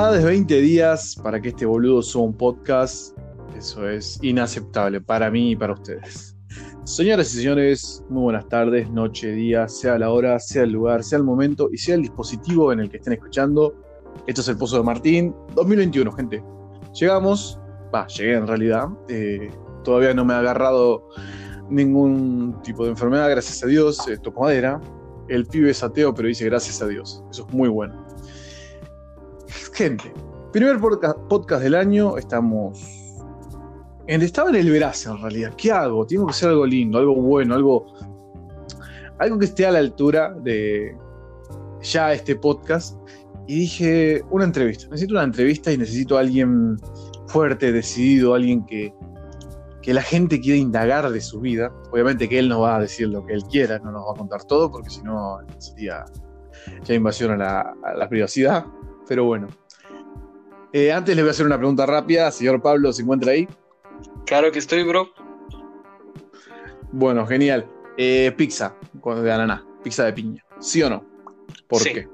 Más de 20 días para que este boludo suba un podcast. Eso es inaceptable para mí y para ustedes. Señoras y señores, muy buenas tardes, noche, día, sea la hora, sea el lugar, sea el momento y sea el dispositivo en el que estén escuchando. Esto es el Pozo de Martín 2021, gente. Llegamos, va, llegué en realidad. Eh, todavía no me ha agarrado ningún tipo de enfermedad, gracias a Dios. Eh, toco madera. El pibe es ateo, pero dice gracias a Dios. Eso es muy bueno. Gente, primer podcast del año. Estamos. En, estaba en el verano en realidad. ¿Qué hago? Tengo que hacer algo lindo, algo bueno, algo. Algo que esté a la altura de ya este podcast. Y dije, una entrevista. Necesito una entrevista y necesito a alguien fuerte, decidido, alguien que, que la gente quiera indagar de su vida. Obviamente que él no va a decir lo que él quiera, no nos va a contar todo, porque si no sería ya invasión a la privacidad. Pero bueno. Eh, antes le voy a hacer una pregunta rápida. Señor Pablo, ¿se encuentra ahí? Claro que estoy, bro. Bueno, genial. Eh, pizza de ananá, pizza de piña. ¿Sí o no? ¿Por Sí. qué?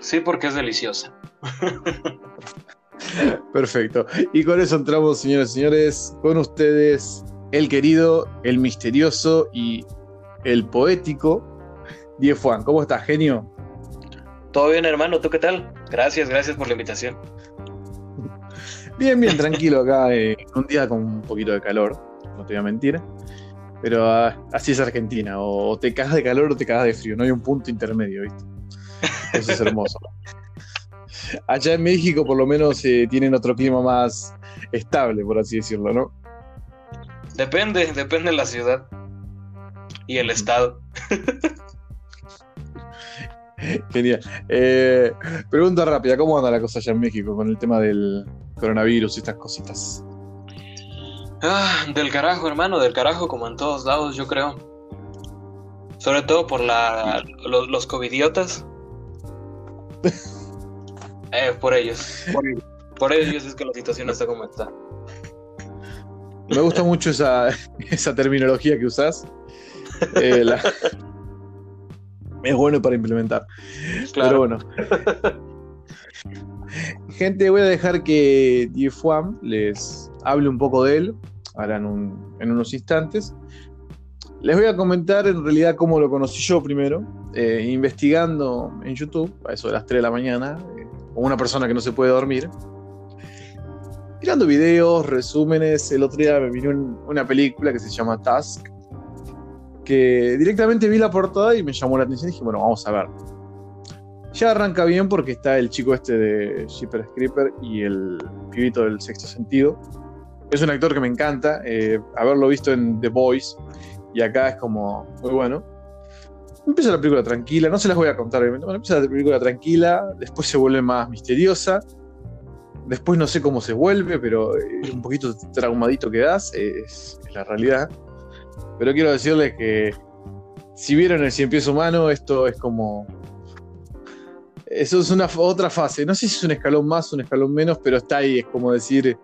Sí, porque es deliciosa. Perfecto. Y con eso entramos, señores y señores, con ustedes, el querido, el misterioso y el poético Diez Juan. ¿Cómo estás, genio? Todo bien, hermano, ¿tú qué tal? Gracias, gracias por la invitación. Bien, bien, tranquilo acá, eh, un día con un poquito de calor, no te voy a mentir. Pero ah, así es Argentina, o, te cagas de calor o te cagas de frío, no hay un punto intermedio, ¿viste? Eso es hermoso. Allá en México por lo menos eh, tienen otro clima más estable, por así decirlo, ¿no? Depende, depende de la ciudad y el estado. Genial. Eh, pregunta rápida, ¿cómo anda la cosa allá en México con el tema del coronavirus y estas cositas? Ah, del carajo, hermano, del carajo, como en todos lados, yo creo. Sobre todo por la, los, los covidiotas. Eh, por ellos. Por, por ellos es que la situación está como está. Me gusta mucho esa, esa terminología que usás. Eh, la- Es bueno para implementar. Pero Claro. bueno. Gente, voy a dejar que Juan les hable un poco de él, ahora en, un- en unos instantes. Les voy a comentar en realidad cómo lo conocí yo primero, eh, investigando en YouTube, a eso de las 3 de la mañana, eh, como una persona que no se puede dormir. Mirando videos, resúmenes, el otro día me vino un- una película que se llama Task, que directamente vi la portada y me llamó la atención y dije, bueno, vamos a ver. Ya arranca bien porque está el chico este de Jeepers Creeper y el pibito del sexto sentido. Es un actor que me encanta, eh, haberlo visto en The Boys y acá es como muy bueno. Empieza la película tranquila, no se las voy a contar. Bueno, empieza la película tranquila, después se vuelve más misteriosa. Después no sé cómo se vuelve, pero eh, un poquito traumadito quedás, eh, es, es la realidad. Pero quiero decirles que si vieron el cien pies humano, esto es como. Eso es una otra fase. No sé si es un escalón más, un escalón menos, pero está ahí. Es como decir.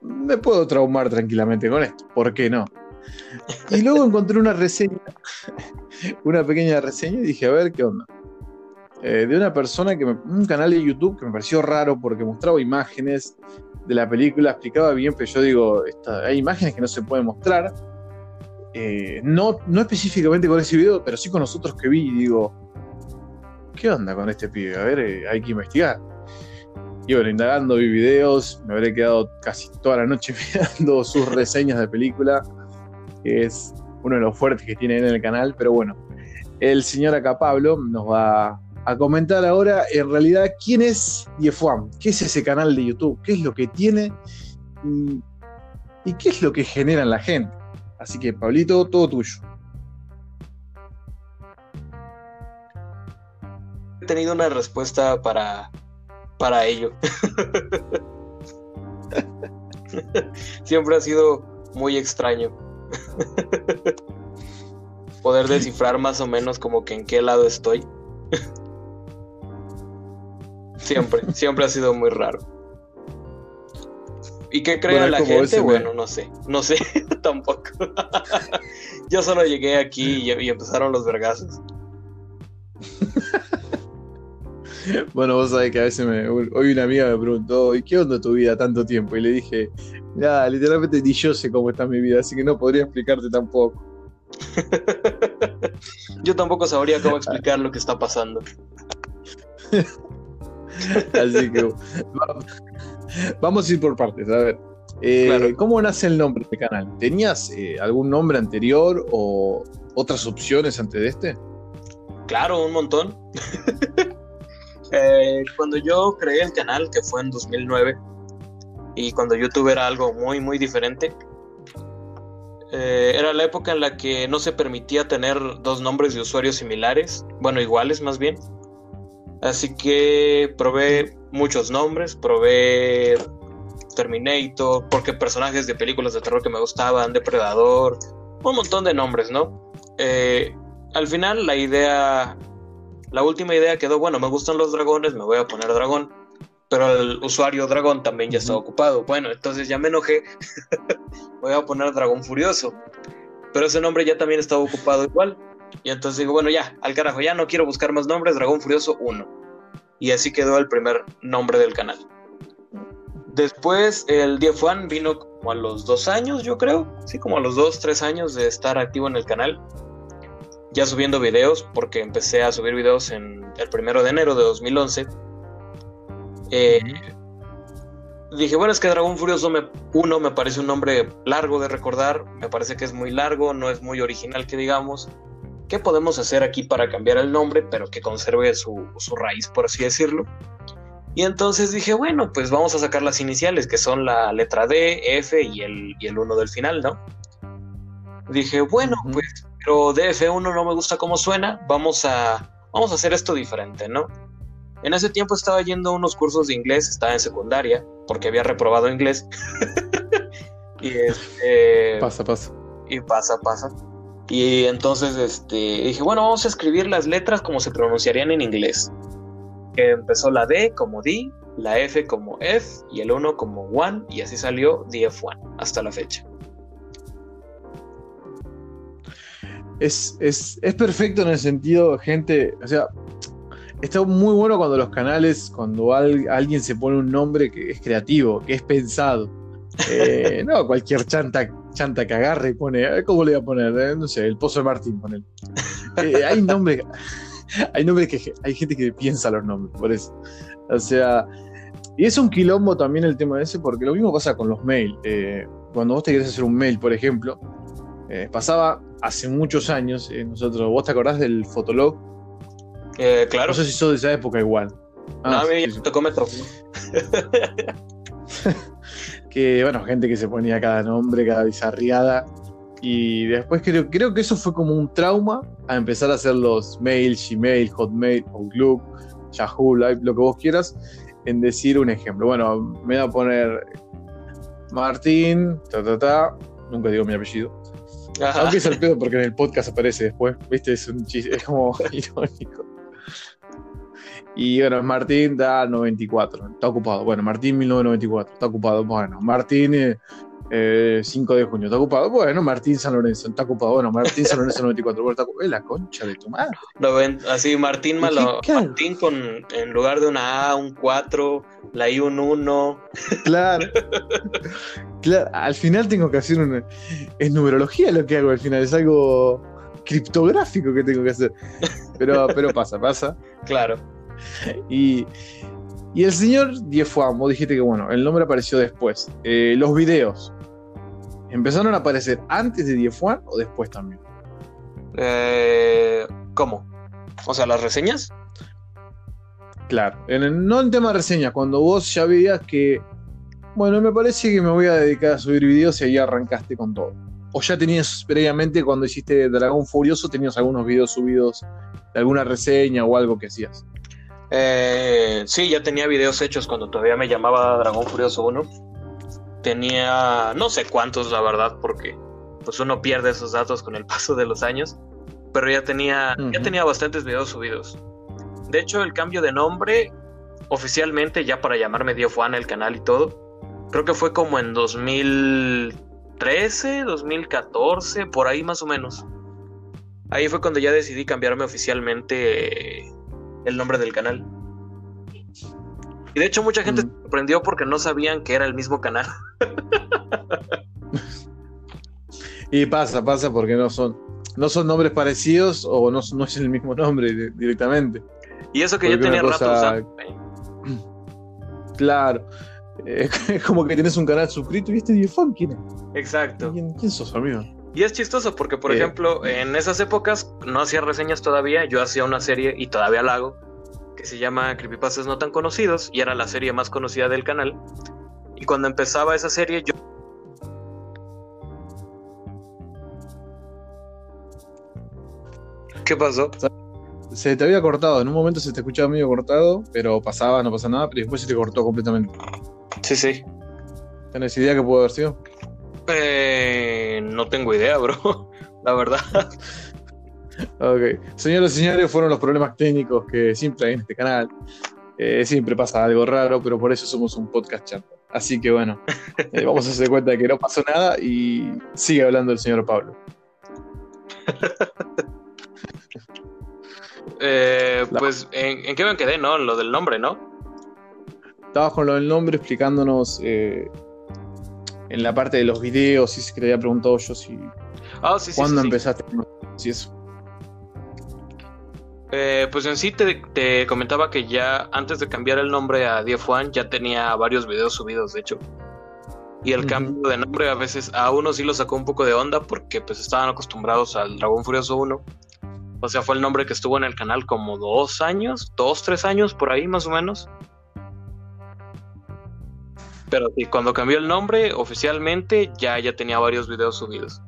Me puedo traumar tranquilamente con esto. ¿Por qué no? Y luego encontré una reseña, una pequeña reseña, y dije, a ver qué onda. Eh, de una persona que me, un canal de YouTube que me pareció raro porque mostraba imágenes de la película, explicaba bien, pero yo digo, hay imágenes que no se pueden mostrar. Eh, no, no específicamente con ese video, pero sí con los otros que vi y digo, ¿qué onda con este pibe? A ver, eh, hay que investigar. Y bueno, indagando, vi videos, me habré quedado casi toda la noche mirando sus reseñas de película, que es uno de los fuertes que tiene en el canal, pero bueno, el señor acá Pablo nos va a comentar ahora en realidad quién es Diefuam, qué es ese canal de YouTube, qué es lo que tiene y, y qué es lo que genera en la gente. Así que, Pablito, todo tuyo. He tenido una respuesta para, para ello. Siempre ha sido muy extraño. Poder descifrar más o menos como que en qué lado estoy. Siempre, siempre ha sido muy raro. ¿Y qué cree Bueno, la gente? ese Bueno, no sé, no sé tampoco. Yo solo llegué aquí y, y empezaron los vergazos. Bueno, vos sabés que a veces me, hoy una amiga me preguntó, ¿y qué onda tu vida tanto tiempo? Y le dije, ya, literalmente ni yo sé cómo está mi vida, así que no podría explicarte tampoco. yo tampoco sabría cómo explicar lo que está pasando. así que vamos a ir por partes, a ver. Eh, ¿Cómo nace el nombre del canal? ¿Tenías eh, algún nombre anterior o otras opciones antes de este? Claro, un montón. Eh, cuando yo creé el canal, que fue en 2009, y cuando YouTube era algo muy, muy diferente, era la época en la que no se permitía tener dos nombres de usuarios similares, bueno, iguales más bien. Así que probé muchos nombres, probé Terminator, porque personajes de películas de terror que me gustaban, Depredador, un montón de nombres, ¿no? Eh, al final la idea, la última idea quedó, bueno, me gustan los dragones, me voy a poner dragón, pero el usuario dragón también ya está ocupado. Bueno, entonces ya me enojé, voy a poner dragón furioso, pero ese nombre ya también estaba ocupado igual. Y entonces digo, bueno, ya, al carajo, ya no quiero buscar más nombres, Dragón Furioso 1. Y así quedó el primer nombre del canal. Después el DF1 vino como a los dos años, yo creo. Sí, como a los dos, tres años de estar activo en el canal. Ya subiendo videos, porque empecé a subir videos en el primero de enero de 2011. Eh, dije, bueno, es que Dragón Furioso 1 me parece un nombre largo de recordar. Me parece que es muy largo, no es muy original que digamos. ¿Qué podemos hacer aquí para cambiar el nombre, pero que conserve su, su raíz, por así decirlo? Y entonces dije, bueno, pues vamos a sacar las iniciales, que son la letra D, F y el, y el 1 del final, ¿no? Dije, bueno, pues, pero DF1 no me gusta cómo suena, vamos a, vamos a hacer esto diferente, ¿no? En ese tiempo estaba yendo a unos cursos de inglés, estaba en secundaria, porque había reprobado inglés. y este... Pasa, pasa. Y pasa, pasa. Y entonces este, dije, bueno, vamos a escribir las letras como se pronunciarían en inglés empezó la D como D, la F como F y el 1 como One y así salió DF1 hasta la fecha. Es, perfecto en el sentido, gente, o sea, está muy bueno cuando los canales, cuando alguien se pone un nombre que es creativo, que es pensado. Eh, no, cualquier chanta, chanta que agarre y pone, ¿cómo le voy a poner? Eh, no sé, el Pozo de Martín, pone. Eh, hay nombres hay nombres que hay gente que piensa los nombres, por eso. O sea, y es un quilombo también el tema de ese, porque lo mismo pasa con los mails. Eh, cuando vos te querés hacer un mail, por ejemplo, eh, pasaba hace muchos años, eh, nosotros, ¿vos te acordás del Fotolog? claro. No sé si sos de esa época igual. Ah, no, a mí sí, tocó que, bueno, gente que se ponía cada nombre, cada bizarriada. Y después creo, creo que eso fue como un trauma a empezar a hacer los mails, Gmail, Hotmail, Outlook, Yahoo, Live, lo que vos quieras, en decir un ejemplo. Bueno, me voy a poner Martín, ta, ta, ta, nunca digo mi apellido. Aunque es el pedo porque en el podcast aparece después, ¿viste? Es un chiste, es como irónico. Y bueno, Martín da 94, está ocupado. Bueno, Martín 1994, está ocupado. Bueno, Martín eh, 5 eh, de junio, ¿está ocupado? Bueno, Martín San Lorenzo, está ocupado. Bueno, Martín San Lorenzo 94, bueno, está ocupado. la concha de tu madre. Así, Martín malo. Martín con, en lugar de una A, un 4, la I un 1. Claro. claro, al final tengo que hacer una. Es numerología lo que hago al final, es algo criptográfico que tengo que hacer. Pero, pero pasa, pasa. Claro. Y. Y el señor Diefuam, vos dijiste que bueno, el nombre apareció después. Eh, los videos, ¿Empezaron a aparecer antes de DF1 o después también? Eh, ¿Cómo? O sea, las reseñas. Claro, no en tema de reseñas, cuando vos ya veías que, bueno, me parece que me voy a dedicar a subir videos y ahí arrancaste con todo. O ya tenías previamente, cuando hiciste Dragón Furioso, tenías algunos videos subidos de alguna reseña o algo que hacías. Eh, sí, ya tenía videos hechos cuando todavía me llamaba Dragón Furioso 1 tenía no sé cuántos la verdad porque pues uno pierde esos datos con el paso de los años. Pero ya tenía ya tenía bastantes videos subidos. De hecho el cambio de nombre oficialmente ya para llamarme Dio Juan el canal y todo creo que fue como en 2013 2014 por ahí más o menos. Ahí fue cuando ya decidí cambiarme oficialmente el nombre del canal Y de hecho mucha gente mm. se sorprendió porque no sabían que era el mismo canal. y pasa, pasa porque no son, no son nombres parecidos o no, no es el mismo nombre directamente. Y eso que yo tenía rato Claro. Es como que tienes un canal suscrito y este ¿quién es? Exacto. ¿Quién, sos, amigo? Y es chistoso porque, por eh. ejemplo, en esas épocas no hacía reseñas todavía, yo hacía una serie y todavía la hago, que se llama Creepypastas no tan conocidos y era la serie más conocida del canal. Y cuando empezaba esa serie yo... ¿Qué pasó? Se te había cortado, en un momento se te escuchaba medio cortado, pero pasaba, no pasa nada, pero después se te cortó completamente. Sí, sí. ¿Tienes idea que pudo haber sido? Eh, no tengo idea, bro. La verdad. ok. Señoras y señores, fueron los problemas técnicos que siempre hay en este canal. Eh, siempre pasa algo raro, pero por eso somos un podcast chat. Así que bueno, eh, vamos a hacer cuenta de que no pasó nada y sigue hablando el señor Pablo. pues, ¿en, ¿en, qué me quedé, no? Lo del nombre, ¿no? estabas con lo del nombre explicándonos eh, en la parte de los videos, si se que te había preguntado yo si. Ah, sí, ¿Cuándo empezaste? Sí, eso. Eh, pues en sí te, comentaba que ya antes de cambiar el nombre a Dief One ya tenía varios videos subidos, de hecho. Y el cambio de nombre a veces a uno sí lo sacó un poco de onda porque pues estaban acostumbrados al Dragón Furioso 1. O sea, fue el nombre que estuvo en el canal como dos años, dos, tres años por ahí más o menos. Pero sí, cuando cambió el nombre oficialmente ya, ya tenía varios videos subidos.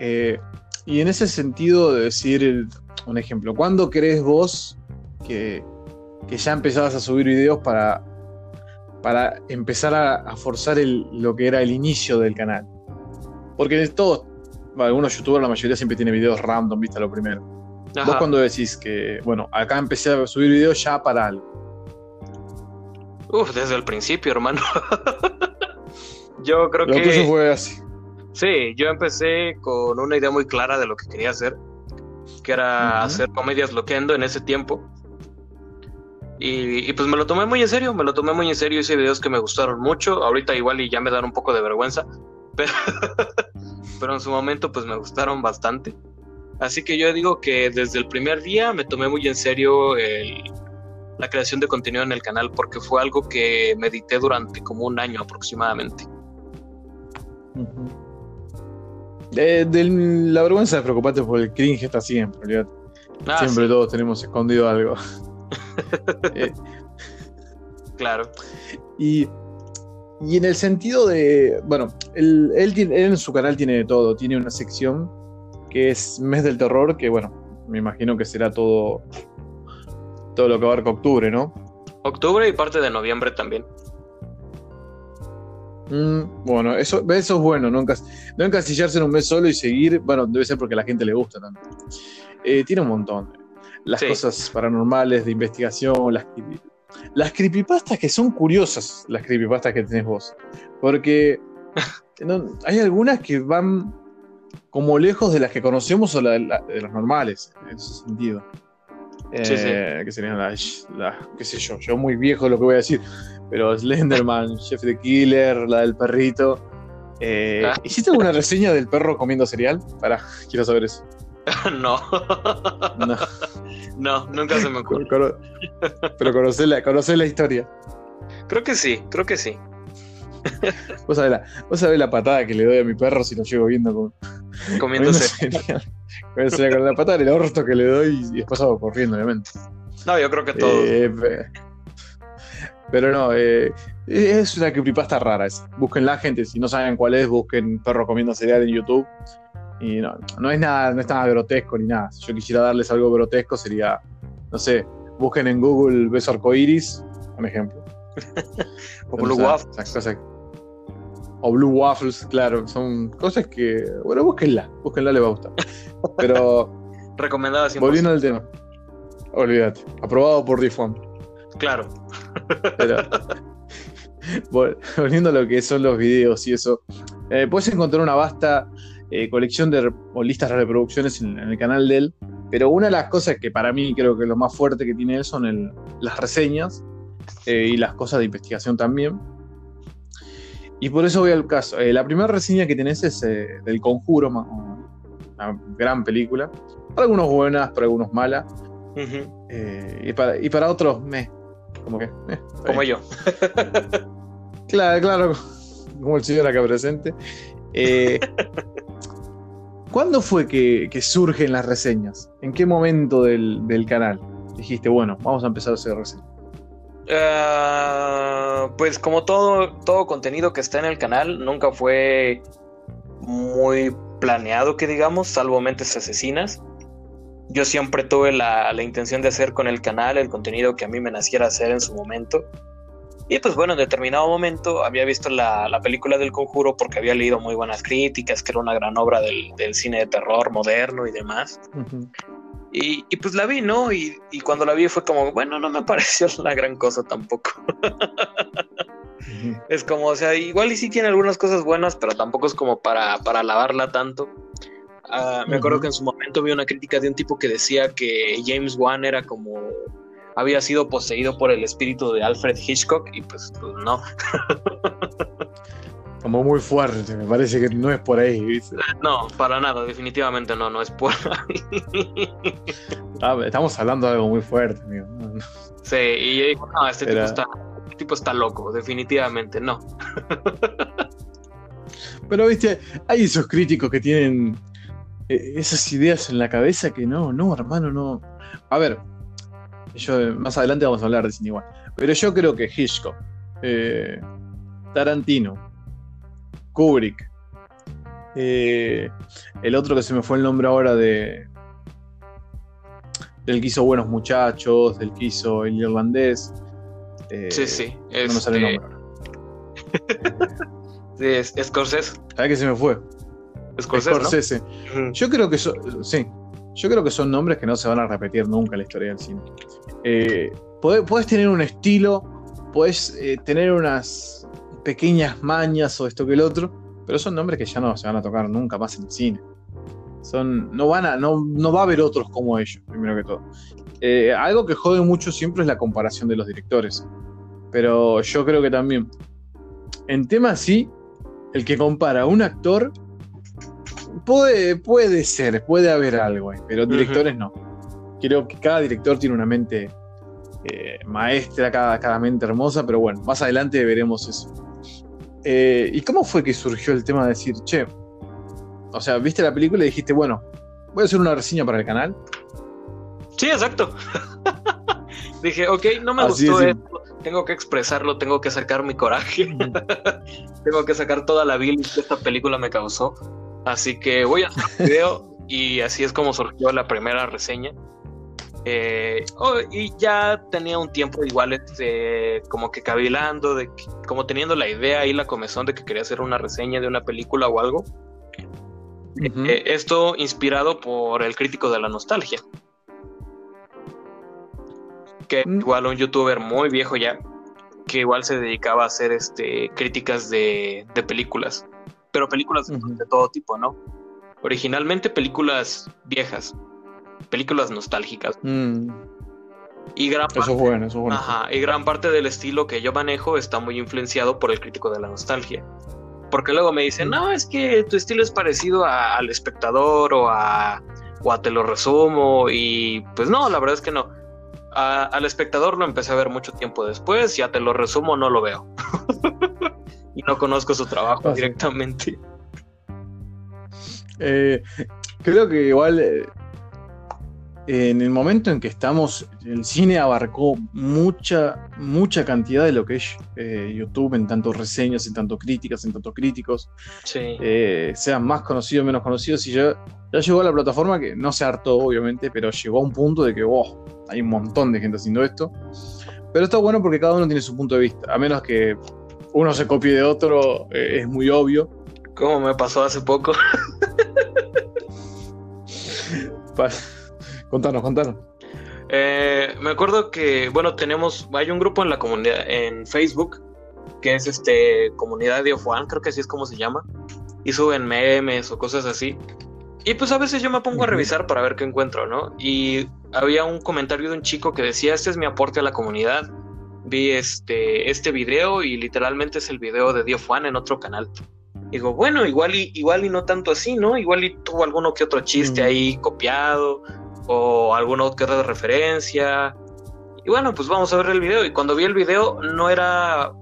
Eh, y en ese sentido de decir un ejemplo, ¿cuándo crees vos que, ya empezabas a subir videos para, para empezar a, forzar lo que era el inicio del canal? Porque todos, algunos youtubers, la mayoría siempre tiene videos random, viste, lo primero. Vos cuando decís que, bueno, acá empecé a subir videos ya para algo. Uf, desde el principio, hermano. yo creo que. Lo fue así. Sí, yo empecé con una idea muy clara de lo que quería hacer, que era hacer comedias loquendo en ese tiempo. Y, pues me lo tomé muy en serio, me lo tomé muy en serio, hice videos que me gustaron mucho, ahorita igual y ya me dan un poco de vergüenza, pero, pero en su momento pues me gustaron bastante. Así que yo digo que desde el primer día me tomé muy en serio el, la creación de contenido en el canal porque fue algo que medité durante como un año aproximadamente. la vergüenza de preocuparte por el cringe está siempre, ah, siempre todos tenemos escondido algo. Eh, claro. Y, en el sentido de, bueno, él, él, en su canal tiene de todo, tiene una sección que es Mes del Terror, que bueno, me imagino que será todo todo lo que abarca octubre, ¿no? Octubre y parte de noviembre también. Mm, bueno, eso, eso es bueno, no, encasillarse en un mes solo y seguir, bueno, debe ser porque a la gente le gusta tanto. Eh, tiene un montón. Las cosas paranormales, de investigación, las, las creepypastas que son curiosas, las creepypastas que tenés vos. Porque hay algunas que van como lejos de las que conocemos o de las normales, en ese sentido. Eh, que serían la, qué sé yo, yo muy viejo lo que voy a decir, pero Slenderman, Chef the Killer, la del perrito. Eh, ah. ¿Hiciste alguna reseña del perro comiendo cereal? Para, quiero saber eso. no. no. nunca se me ocurrió. pero conocés la, la historia. Creo que sí, creo que sí. Vos sabés, la, vos sabés la patada que le doy a mi perro si lo llego viendo con, comiendo cereal con la patada el orto que le doy y después hago corriendo, obviamente. No, yo creo que todo. Eh, pero no, eh, es una creepypasta rara. Busquen la gente, si no saben cuál es, busquen perro comiendo cereal en YouTube. Y no, no es nada, no es nada grotesco ni nada. Si yo quisiera darles algo grotesco, sería, no sé, busquen en Google beso arcoiris, un ejemplo. o Blue Waffles. O Blue Waffles, claro, son cosas que, bueno, búsquenla, búsquenla, le va a gustar. Pero. Recomendada Volviendo al tema. Olvídate. Aprobado por Rifon. Claro. volviendo a lo que son los videos y eso. Eh, puedes encontrar una vasta eh, colección de o listas de reproducciones en, el canal de él Pero una de las cosas que para mí creo que lo más fuerte que tiene él son las reseñas eh, y las cosas de investigación también. Y por eso voy al caso. Eh, la primera reseña que tenés es eh, del Conjuro, una gran película. Para algunos buenas, para algunos malas. y, para, y, para, otros, me. Como que. como yo. claro, claro. Como el señor acá presente. ¿Cuándo fue que, surgen las reseñas? ¿En qué momento del, canal dijiste, bueno, vamos a empezar a hacer reseñas? Ah, pues como todo, todo contenido que está en el canal, nunca fue muy planeado, que digamos, salvo mentes asesinas. Yo siempre tuve la, la intención de hacer con el canal el contenido que a mí me naciera hacer en su momento. Y pues bueno, en determinado momento había visto la, película del conjuro porque había leído muy buenas críticas, que era una gran obra del, cine de terror moderno y demás. Y, pues la vi, ¿no? Y, cuando la vi fue como, bueno, no me pareció la gran cosa tampoco. Es como, o sea, igual y sí tiene algunas cosas buenas, pero tampoco es como para, para alabarla tanto. Ah, me acuerdo que en su momento vi una crítica de un tipo que decía que James Wan era como había sido poseído por el espíritu de Alfred Hitchcock y pues, pues no. Como muy fuerte, me parece que no es por ahí. No, para nada, definitivamente no, no es por ahí. Ah, estamos hablando de algo muy fuerte, amigo. Sí, y no, este tipo, está, este tipo está loco, definitivamente no. Pero viste, hay esos críticos que tienen eh, esas ideas en la cabeza que no, no, hermano, no. A ver, más adelante vamos a hablar de cine igual. Pero yo creo que Hitchcock, eh, Tarantino, Kubrick, eh, el otro que se me fue el nombre ahora de. Del que hizo Buenos Muchachos, del que hizo El Irlandés. Eh, sí, sí. No me sale el este nombre. sí, es Scorsese. ¿Sabes qué se me fue? Scorsese. Yo creo que. Sí, yo creo que son nombres que no se van a repetir nunca en la historia del cine. Eh, puedes tener un estilo, puedes eh, tener unas pequeñas mañas o esto que el otro, pero son nombres que ya no se van a tocar nunca más en el cine. Son, no, van a, no, no va a haber otros como ellos, primero que todo. Eh, algo que jode mucho siempre es la comparación de los directores. Pero yo creo que también, en temas sí, el que compara a un actor puede, puede ser, puede haber algo, pero directores no. Creo que cada director tiene una mente eh, maestra, cada, cada, mente hermosa, pero bueno, más adelante veremos eso. Eh, ¿Y cómo fue que surgió el tema de decir, che, o sea, viste la película y dijiste, bueno, voy a hacer una reseña para el canal? Sí, exacto. Dije, ok, no me gustó esto, tengo que expresarlo, tengo que sacar mi coraje, tengo que sacar toda la bilis que esta película me causó. Así que voy a hacer un video y así es como surgió la primera reseña. Eh, oh, y ya tenía un tiempo igual este, como que cavilando, de, como teniendo la idea y la comezón de que quería hacer una reseña de una película o algo. Eh, esto inspirado por el crítico de la nostalgia. Que mm. igual un youtuber muy viejo ya, que igual se dedicaba a hacer este, críticas de, de películas pero películas de todo tipo, ¿no? Originalmente películas viejas, películas nostálgicas. Mm. Y gran parte, eso es bueno, eso es bueno. Ajá, y gran parte del estilo que yo manejo está muy influenciado por el crítico de la nostalgia. Porque luego me dicen, no, es que tu estilo es parecido al espectador o a, o a te lo resumo. Y pues no, la verdad es que no. al espectador lo empecé a ver mucho tiempo después, ya te lo resumo, no lo veo. y no conozco su trabajo ah, directamente. Eh, creo que igual eh, en el momento en que estamos, el cine abarcó mucha, mucha cantidad de lo que es eh, YouTube, en tanto reseñas, en tanto críticas, en tanto críticos, sean más conocidos, menos conocidos, y ya, ya llegó a la plataforma que no se hartó, obviamente, pero llegó a un punto de que, wow, hay un montón de gente haciendo esto. Pero está bueno porque cada uno tiene su punto de vista, a menos que uno se copie de otro, eh, es muy obvio. Como me pasó hace poco. Contanos, contanos. Eh, me acuerdo que, bueno, tenemos, hay un grupo en la comunidad, en Facebook, que es este, comunidad de Ofuan, creo que así es como se llama, y suben memes o cosas así. Y pues a veces yo me pongo a revisar para ver qué encuentro, ¿no? Y había un comentario de un chico que decía, este es mi aporte a la comunidad. Vi este, este video y literalmente es el video de Dio Juan en otro canal. Digo, bueno, igual y, igual y no tanto así, ¿no? Igual y tuvo alguno que otro chiste ahí copiado o alguna otra referencia. Y bueno, pues vamos a ver el video. Y cuando vi el video no era...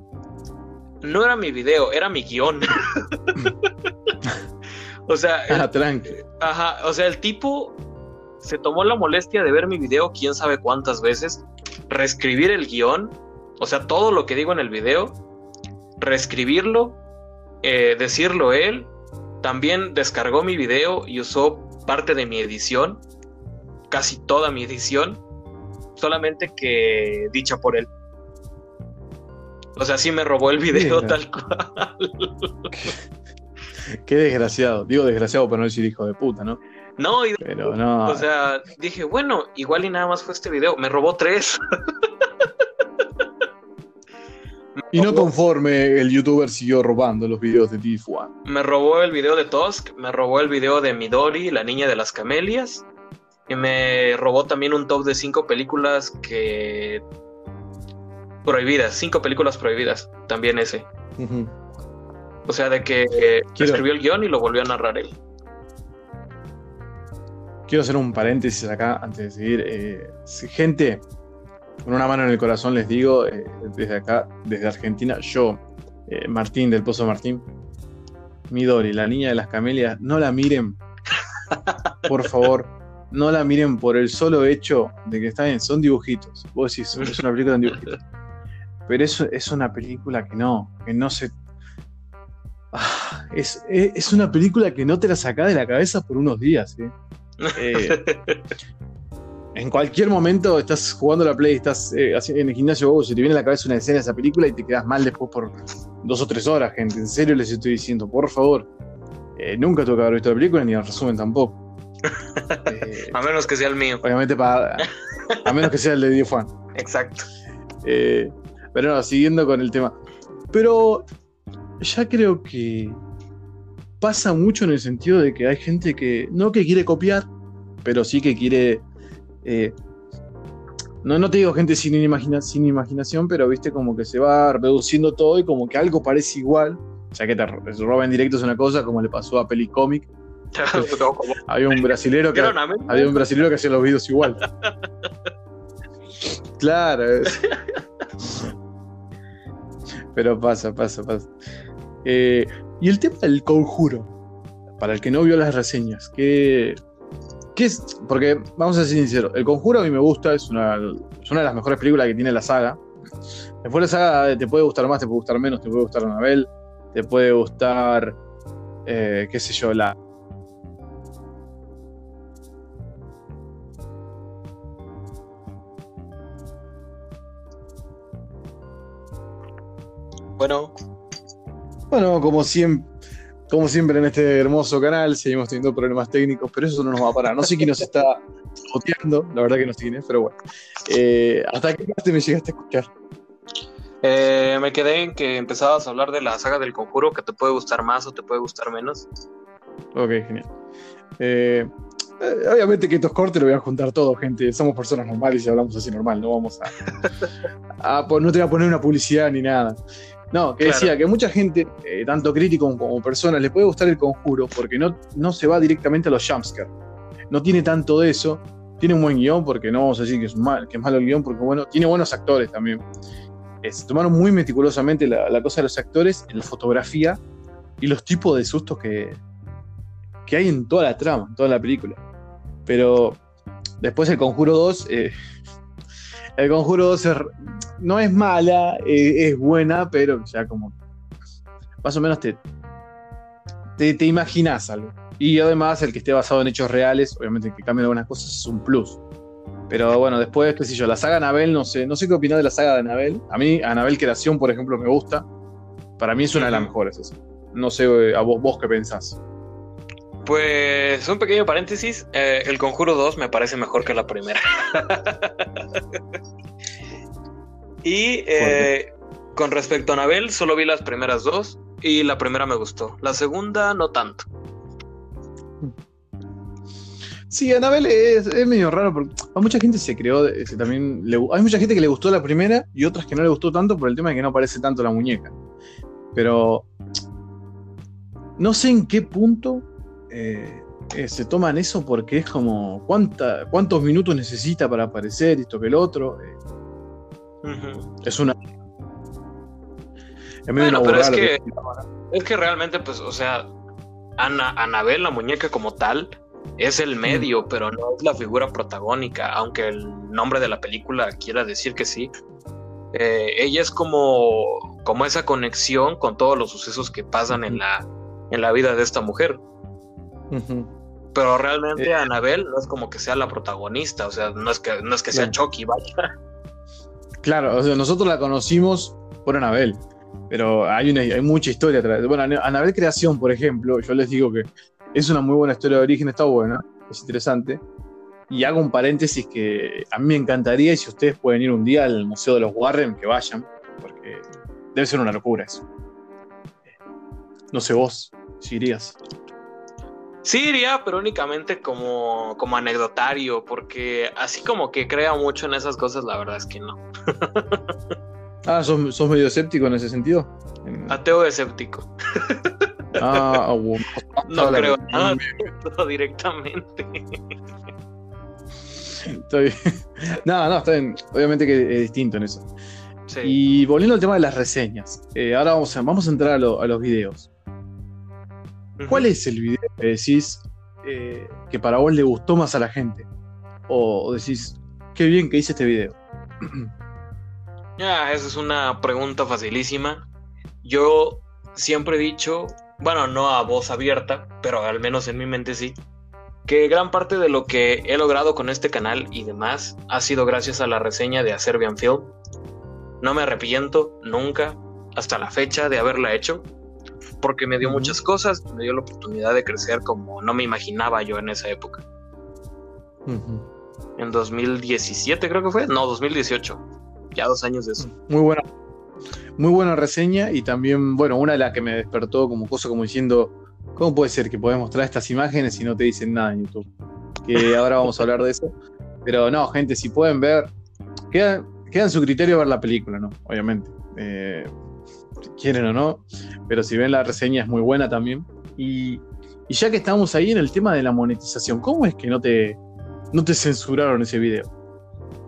No era mi video, era mi guion. o sea... Ah, tranqui. Ajá, o sea, el tipo se tomó la molestia de ver mi video quién sabe cuántas veces, reescribir el guion, o sea, todo lo que digo en el video, reescribirlo, eh, decirlo él, también descargó mi video y usó parte de mi edición, casi toda mi edición, solamente que dicha por él. O sea, sí me robó el video tal cual. Qué desgraciado. Digo desgraciado para no decir hijo de puta, ¿no? No, pero no. O sea, dije, bueno, igual y nada más fue este video. Me robó tres. y no conforme, el youtuber siguió robando los videos de Tifuan. Me robó el video de Tusk, me robó el video de Midori, la niña de las camelias. Y me robó también un top de cinco películas que. prohibidas, cinco películas prohibidas. También ese. O sea, de que escribió el guion y lo volvió a narrar él. Quiero hacer un paréntesis acá antes de seguir. Eh, gente, con una mano en el corazón les digo, eh, desde acá, desde Argentina, yo, eh, Martín del Pozo Martín, Midori, la niña de las camelias, no la miren, por favor, no la miren por el solo hecho de que están son dibujitos. Vos decís, es una película de dibujitos. Pero eso es una película que no, que no se Ah, es, es, una película que no te la sacás de la cabeza por unos días. ¿eh? Eh, en cualquier momento estás jugando la play, estás eh, en el gimnasio, vos, se te viene a la cabeza una escena de esa película y te quedas mal después por dos o tres horas, gente. En serio les estoy diciendo, por favor. nunca tuve que haber visto la película ni el resumen tampoco. A menos que sea el mío. Obviamente para. A menos que sea el de Dio Fan. Exacto. pero no, siguiendo con el tema. Pero ya creo que pasa mucho en el sentido de que hay gente que no que quiere copiar, pero sí que quiere... Eh, no, no te digo gente sin, sin imaginación, pero viste como que se va reduciendo todo y como que algo parece igual. Ya que te roban directo es una cosa, como le pasó a Pelicomic. había un brasilero que había un brasilero que hacía los videos igual. claro. Pero pasa, pasa, pasa. Eh, y el tema del conjuro, para el que no vio las reseñas, que, es? Porque vamos a ser sinceros, el conjuro a mí me gusta, es una, una de las mejores películas que tiene la saga. Después la saga te puede gustar más, te puede gustar menos, te puede gustar Anabel, te puede gustar, eh, qué sé yo, la, Bueno, bueno, como siempre, como siempre en este hermoso canal, seguimos teniendo problemas técnicos, pero eso no nos va a parar. No sé quién nos está boteando, la verdad que no tiene, pero bueno. Eh, ¿Hasta qué parte me llegaste a escuchar? Eh, me quedé en que empezabas a hablar de la saga del conjuro, que te puede gustar más o te puede gustar menos. Ok, genial. Eh, obviamente que estos cortes lo voy a juntar todo, gente. Somos personas normales y hablamos así normal, no vamos a, a no te voy a poner una publicidad ni nada. No, que decía que mucha gente, eh, tanto crítico como personas, le puede gustar el conjuro porque no, no se va directamente a los jumpscares. No tiene tanto de eso. Tiene un buen guion, porque no vamos a decir que es, mal, que es malo el guion, porque bueno, tiene buenos actores también. Eh, se tomaron muy meticulosamente la, cosa de los actores, en la fotografía y los tipos de sustos que, que hay en toda la trama, en toda la película. Pero después el Conjuro 2, eh, el Conjuro 2 no es mala, eh, es buena, pero ya como más o menos te, te, imaginas algo. Y además el que esté basado en hechos reales, obviamente que cambien algunas cosas es un plus. Pero bueno, después, qué sé yo, la saga Anabel, no sé, no sé qué opinas de la saga de Anabel. A mí, Anabel Creación, por ejemplo, me gusta. Para mí es una de las mejores. No sé eh, a vos, vos qué pensás. Pues un pequeño paréntesis, eh, el Conjuro 2 me parece mejor que la primera. y eh, con respecto a Anabel, solo vi las primeras dos y la primera me gustó. La segunda no tanto. Sí, Anabel es, es, medio raro porque a mucha gente se creó, también hay mucha gente que le gustó la primera y otras que no le gustó tanto por el tema de que no aparece tanto la muñeca. Pero no sé en qué punto eh, eh, se toman eso porque es como cuánta, cuántos minutos necesita para aparecer esto que el otro. Eh. Es una. Es bueno, pero es que, es que realmente, pues, o sea, Ana, Anabel, la muñeca como tal, es el medio, pero no es la figura protagónica, aunque el nombre de la película quiera decir que sí. Eh, ella es como, como esa conexión con todos los sucesos que pasan en la, en la vida de esta mujer. Pero realmente eh. Anabel no es como que sea la protagonista, o sea, no es que, no es que sea Chucky, vaya. Claro, o sea, nosotros la conocimos por Anabel, pero hay, una, hay mucha historia atrás. Bueno, Anabel Creación, por ejemplo, yo les digo que es una muy buena historia de origen, está buena, es interesante. Y hago un paréntesis que a mí me encantaría, y si ustedes pueden ir un día al Museo de los Warren, que vayan, porque debe ser una locura eso. No sé vos, si irías. Sí iría, pero únicamente como, como anecdotario, porque así como que crea mucho en esas cosas, la verdad es que no. ah, ¿sos, medio escéptico en ese sentido? Ateo escéptico. Ah, no creo nada directamente. Estoy... No, no, está bien. Obviamente que es distinto en eso. Y volviendo al tema de las reseñas, eh, ahora vamos a, vamos a entrar a, los videos. ¿Cuál es el video que decís eh, que para vos le gustó más a la gente? O, decís, qué bien que hice este video. Ya, esa es una pregunta facilísima. Yo siempre he dicho bueno, no a voz abierta, pero al menos en mi mente sí, que gran parte de lo que he logrado con este canal y demás ha sido gracias a la reseña de A Serbian Film. No me arrepiento nunca, hasta la fecha, de haberla hecho, porque me dio muchas cosas, me dio la oportunidad de crecer como no me imaginaba yo en esa época. En 2017 creo que fue, no, 2018, ya dos años de eso. Muy buena, muy buena reseña y también, bueno, una de las que me despertó como cosa como diciendo, ¿cómo puede ser que podés mostrar estas imágenes y no te dicen nada en YouTube? Que ahora vamos a hablar de eso. Pero no, gente, si pueden ver, queda, en su criterio ver la película, ¿no? Obviamente. Eh, quieren o no, pero si ven la reseña es muy buena también. Y, ya que estamos ahí en el tema de la monetización, ¿cómo es que no te, no te censuraron ese video?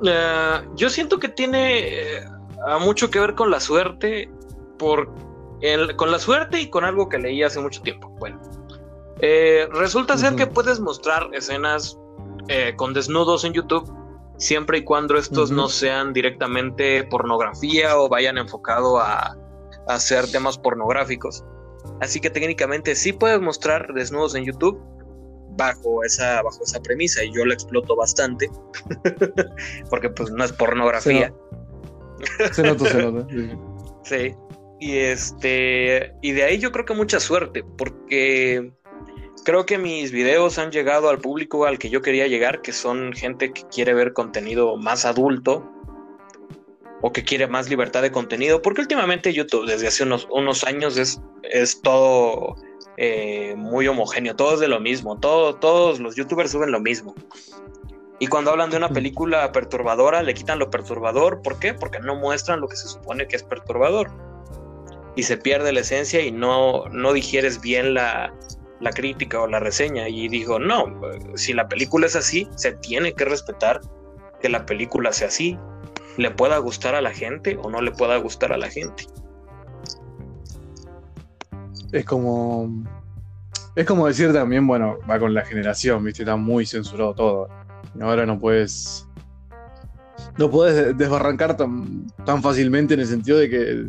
Eh, yo siento que tiene eh, mucho que ver con la suerte, por con la suerte y con algo que leí hace mucho tiempo. Bueno, eh, resulta ser que puedes mostrar escenas eh, con desnudos en YouTube siempre y cuando estos no sean directamente pornografía o vayan enfocado a, hacer temas pornográficos. Así que técnicamente sí puedes mostrar desnudos en YouTube bajo esa, bajo esa premisa y yo la exploto bastante porque pues no es pornografía. Se nota, se nota. Sí. Y este. Y de ahí yo creo que mucha suerte. Porque creo que mis videos han llegado al público al que yo quería llegar, que son gente que quiere ver contenido más adulto. O que quiere más libertad de contenido. Porque últimamente YouTube, desde hace unos, unos años, es, es todo eh, muy homogéneo. Todo es de lo mismo. Todo, todos los youtubers suben lo mismo. Y cuando hablan de una película perturbadora, le quitan lo perturbador. ¿Por qué? Porque no muestran lo que se supone que es perturbador. Y se pierde la esencia y no, no digieres bien la, la crítica o la reseña. Y digo, no, si la película es así, se tiene que respetar que la película sea así. Le pueda gustar a la gente o no le pueda gustar a la gente. Es como. Es como decir también, bueno, va con la generación, ¿viste? Está muy censurado todo. Ahora no puedes. No puedes desbarrancar tan, tan fácilmente en el sentido de que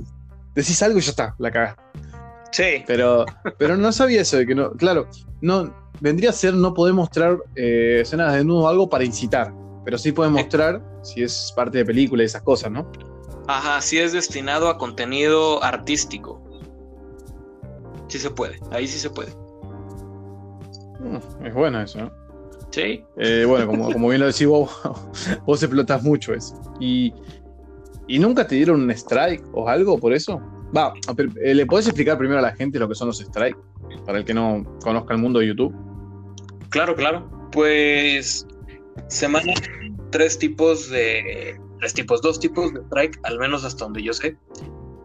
decís algo y ya está, la cagaste. Sí. Pero, pero no sabía eso de que no. Claro, no. Vendría a ser no poder mostrar eh, escenas de desnudo o algo para incitar. Pero sí puedes mostrar si es parte de película y esas cosas, ¿no? Ajá, si es destinado a contenido artístico. Sí se puede, ahí sí se puede. Mm, es bueno eso, ¿no? Sí. Eh, bueno, como, como, bien lo decís vos, vos explotas mucho eso. Y, ¿Y nunca te dieron un strike o algo por eso? Va, eh, ¿le podés explicar primero a la gente lo que son los strikes? Para el que no conozca el mundo de YouTube. Claro, claro. Pues se manejan tres tipos de. Tres tipos, dos tipos de strike, al menos hasta donde yo sé.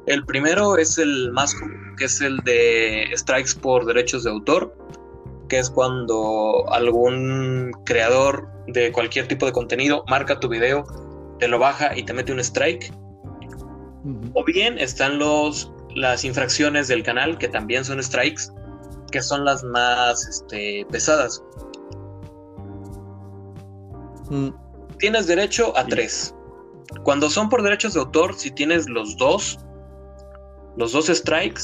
El primero es el más común, que es el de strikes por derechos de autor, que es cuando algún creador de cualquier tipo de contenido marca tu video, te lo baja y te mete un strike. O bien están los, las infracciones del canal, que también son strikes, que son las más este, pesadas. Mm. Tienes derecho a tres. Cuando son por derechos de autor, si tienes los dos, los dos strikes,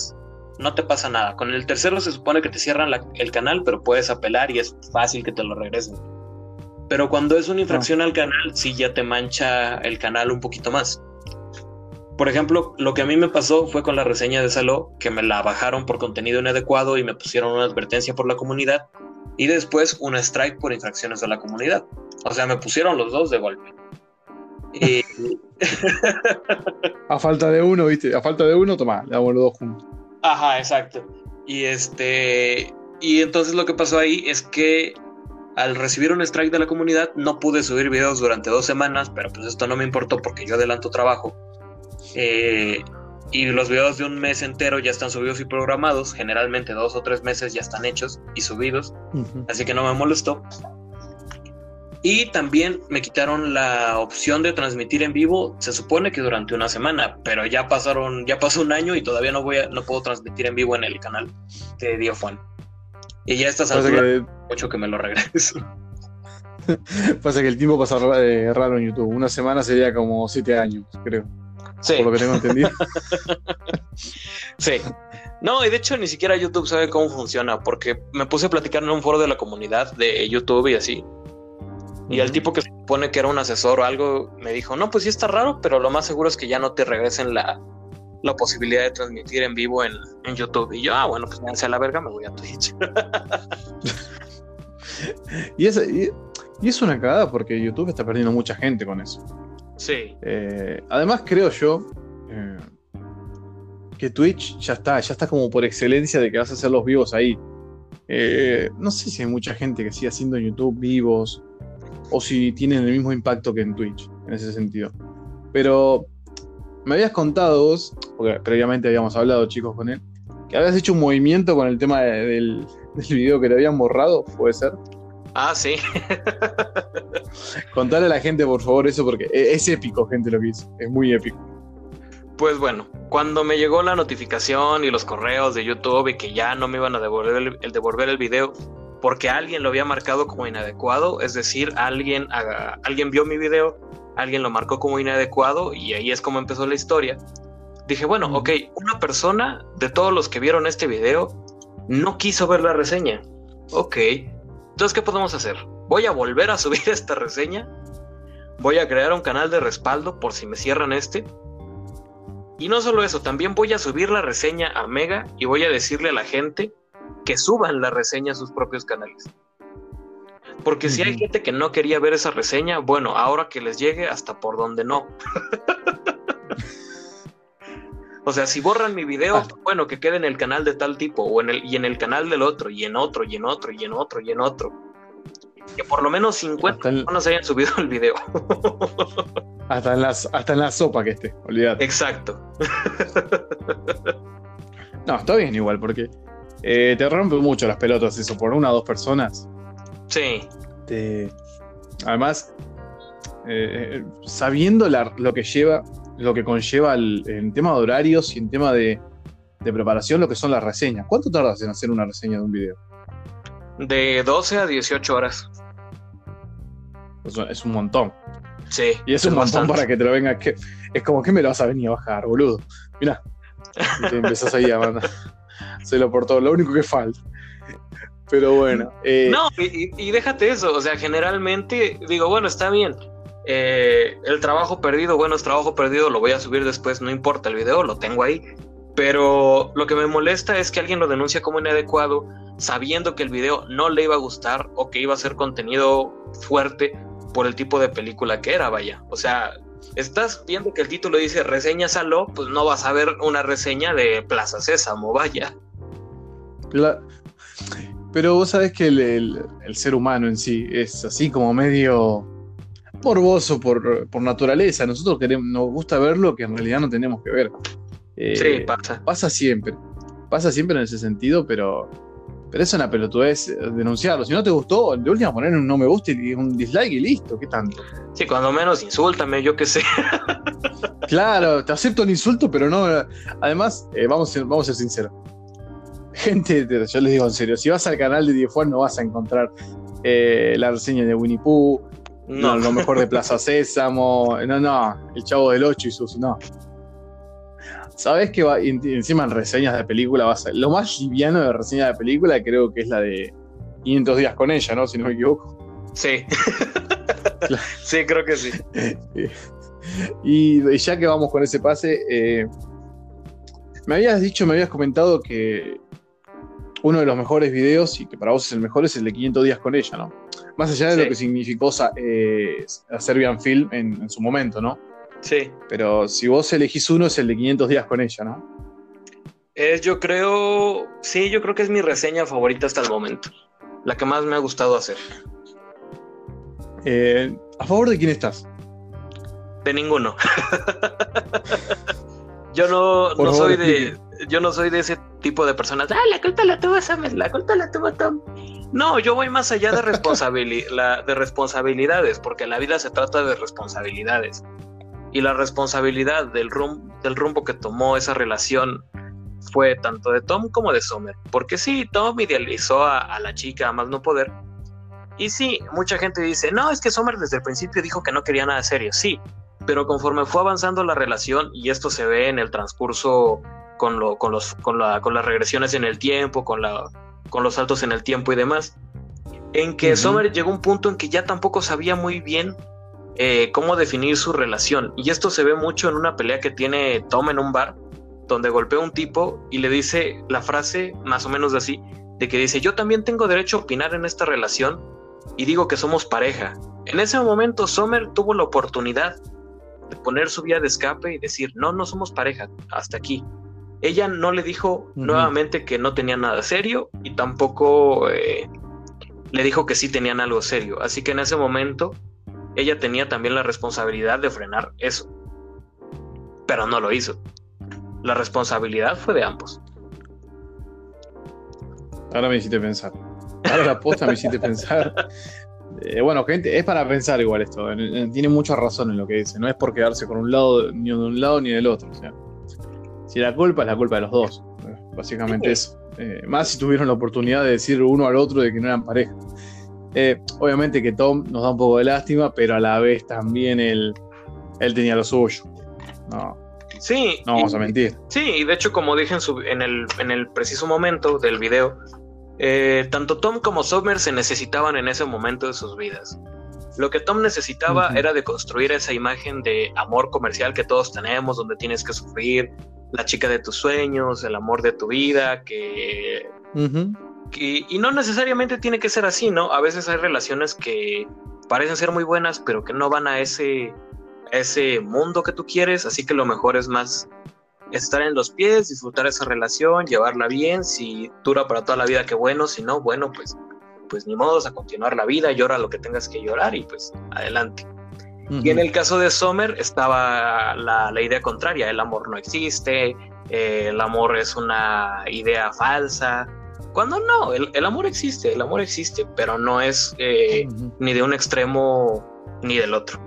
no te pasa nada. Con el tercero se supone que te cierran el canal, pero puedes apelar y es fácil que te lo regresen. Pero cuando es una infracción ah. al canal, sí ya te mancha el canal un poquito más. Por ejemplo, lo que a mí me pasó fue con la reseña de Saló, que me la bajaron por contenido inadecuado y me pusieron una advertencia por la comunidad, y después un strike por infracciones de la comunidad. O sea, me pusieron los dos de golpe. Y... a falta de uno, ¿viste? A falta de uno, toma, le damos los dos juntos. Ajá, exacto. Y este. Y entonces lo que pasó ahí es que al recibir un strike de la comunidad no pude subir videos durante dos semanas, pero pues esto no me importó porque yo adelanto trabajo. Eh, y los videos de un mes entero ya están subidos y programados, generalmente dos o tres meses ya están hechos y subidos, así que no me molestó. Y también me quitaron la opción de transmitir en vivo, se supone que durante una semana, pero ya pasaron, ya pasó un año y todavía no voy a, no puedo transmitir en vivo en el canal de Diofan. Y ya estás alturas, mucho que me lo regreso. pasa que el tiempo pasa eh, raro en YouTube. Una semana sería como siete años, creo. Sí. Por lo que tengo entendido. sí. No, y de hecho ni siquiera YouTube sabe cómo funciona, porque me puse a platicar en un foro de la comunidad de YouTube y así. Y el tipo que se supone que era un asesor o algo me dijo, no, pues sí está raro, pero lo más seguro es que ya no te regresen la, posibilidad de transmitir en vivo en, YouTube. Y yo, ah, bueno, pues me a la verga, me voy a Twitch. y, es, y, es una cagada porque YouTube está perdiendo mucha gente con eso. Sí. Eh, además, creo yo eh, que Twitch ya está, ya está como por excelencia de que vas a hacer los vivos ahí. Eh, no sé si hay mucha gente que sigue haciendo YouTube vivos o si tienen el mismo impacto que en Twitch, en ese sentido. Pero me habías contado vos, porque previamente habíamos hablado, chicos, con él, que habías hecho un movimiento con el tema del, del video que te habían borrado, ¿puede ser? Ah, sí. Contale a la gente, por favor, eso, porque e-, es épico, gente, lo que hizo. Es muy épico. Pues bueno, cuando me llegó la notificación y los correos de YouTube y que ya no me iban a devolver el, el devolver el video, porque alguien lo había marcado como inadecuado, es decir, alguien, alguien vio mi video, alguien lo marcó como inadecuado y ahí es como empezó la historia. Dije, bueno, ok, una persona de todos los que vieron este video no quiso ver la reseña. Ok, entonces, ¿qué podemos hacer? Voy a volver a subir esta reseña, voy a crear un canal de respaldo por si me cierran este. Y no solo eso, también voy a subir la reseña a Mega y voy a decirle a la gente que suban la reseña a sus propios canales. Porque si hay gente que no quería ver esa reseña, bueno, ahora que les llegue hasta por donde no. o sea, si borran mi video, ah. bueno, que quede en el canal de tal tipo, o en el, y en el canal del otro, y en otro, y en otro, y en otro, y en otro. Que por lo menos 50 personas hayan subido el video. hasta, en las, hasta en la sopa que esté, olvídate. Exacto. no, está bien igual, porque eh, te rompe mucho las pelotas eso, por una o dos personas. Sí. Además, eh, sabiendo lo que lleva, lo que conlleva el, en tema de horarios y en tema de, preparación, lo que son las reseñas. ¿Cuánto tardas en hacer una reseña de un video? De 12 a 18 horas. es un montón. Sí. Y es, un montón para que te lo vengas. Que, es como que me lo vas a venir a bajar, boludo. Mira. Y te empezás ahí a mandar se lo portó, lo único que falta. Pero bueno. Eh, no, y, déjate eso, o sea, generalmente digo, bueno, está bien. Eh, el trabajo perdido, bueno, es trabajo perdido, lo voy a subir después, no importa el video, lo tengo ahí. Pero lo que me molesta es que alguien lo denuncia como inadecuado, sabiendo que el video no le iba a gustar o que iba a ser contenido fuerte por el tipo de película que era, vaya. O sea, estás viendo que el título dice reseña Saló, pues no vas a ver una reseña de Plaza Sésamo, vaya. Pero vos sabés que el, ser humano en sí es así como medio morboso por, por naturaleza. Nosotros queremos, nos gusta ver lo que en realidad no tenemos que ver. Eh, sí, pasa. Pasa siempre. Pasa siempre en ese sentido, pero, pero es una pelotudez denunciarlo. Si no te gustó, de última poner un no me gusta y un dislike y listo. ¿Qué tanto? Sí, cuando menos insúltame, yo qué sé. claro, te acepto el insulto, pero no. Además, eh, vamos, vamos a ser sinceros gente, yo les digo en serio, si vas al canal de Diefuan no vas a encontrar eh, la reseña de Winnie Pooh, no. lo mejor de Plaza Sésamo, no, no, el Chavo del 8 y sus, no. Sabes que va, encima en reseñas de película vas a, lo más liviano de reseña de película creo que es la de 500 días con ella, ¿no? Si no me equivoco. Sí. sí, creo que sí. y, ya que vamos con ese pase, eh, me habías dicho, me habías comentado que uno de los mejores videos y que para vos es el mejor es el de 500 días con ella, ¿no? Más allá de lo que significó eh, Serbian Film en, su momento, ¿no? Sí. Pero si vos elegís uno es el de 500 días con ella, ¿no? Es, yo creo, sí, yo creo que es mi reseña favorita hasta el momento. La que más me ha gustado hacer. Eh, ¿A favor de quién estás? De ninguno. yo no, no soy de yo no soy de ese tipo de personas. Ah, la culpa la tuvo Samuel, la culpa la tuvo Tom. No, yo voy más allá de, de responsabilidades, porque la vida se trata de responsabilidades. Y la responsabilidad del, del rumbo que tomó esa relación fue tanto de Tom como de Sommer. Porque sí, Tom idealizó a, a la chica a más no poder. Y sí, mucha gente dice, no, es que Sommer desde el principio dijo que no quería nada serio. Sí, pero conforme fue avanzando la relación, y esto se ve en el transcurso con, lo, con, los, con, la, con las regresiones en el tiempo, con, la, con los saltos en el tiempo y demás, en que Sommer llegó a un punto en que ya tampoco sabía muy bien eh, cómo definir su relación. Y esto se ve mucho en una pelea que tiene Tom en un bar, donde golpea a un tipo y le dice la frase más o menos así, de que dice, yo también tengo derecho a opinar en esta relación y digo que somos pareja. En ese momento Sommer tuvo la oportunidad de poner su vía de escape y decir, no, no somos pareja, hasta aquí. Ella no le dijo nuevamente que no tenía nada serio y tampoco eh, le dijo que sí tenían algo serio. Así que en ese momento ella tenía también la responsabilidad de frenar eso. Pero no lo hizo. La responsabilidad fue de ambos. Ahora me hiciste pensar. Ahora la posta me hiciste pensar. Eh, bueno, gente, es para pensar igual esto. Tiene mucha razón en lo que dice. No es por quedarse con un lado, ni de un lado ni del otro. O sea, si la culpa es la culpa de los dos. Básicamente eso. Eh, más si tuvieron la oportunidad de decir uno al otro de que no eran pareja. Eh, obviamente que Tom nos da un poco de lástima, pero a la vez también él, él tenía lo suyo. No, sí. No vamos a mentir. Sí, y de hecho, como dije en, el, en el preciso momento del video, eh, tanto Tom como Summer se necesitaban en ese momento de sus vidas. Lo que Tom necesitaba era de construir esa imagen de amor comercial que todos tenemos, donde tienes que sufrir, la chica de tus sueños, el amor de tu vida, que, y no necesariamente tiene que ser así, ¿no? A veces hay relaciones que parecen ser muy buenas, pero que no van a ese, ese mundo que tú quieres, así que lo mejor es más estar en los pies, disfrutar esa relación, llevarla bien, si dura para toda la vida, qué bueno, si no, bueno, pues, pues ni modo, a continuar la vida, llora lo que tengas que llorar y pues adelante. Y en el caso de Sommer estaba la, idea contraria, el amor no existe, eh, el amor es una idea falsa, cuando no, el, amor existe, el amor existe, pero no es eh, ni de un extremo ni del otro.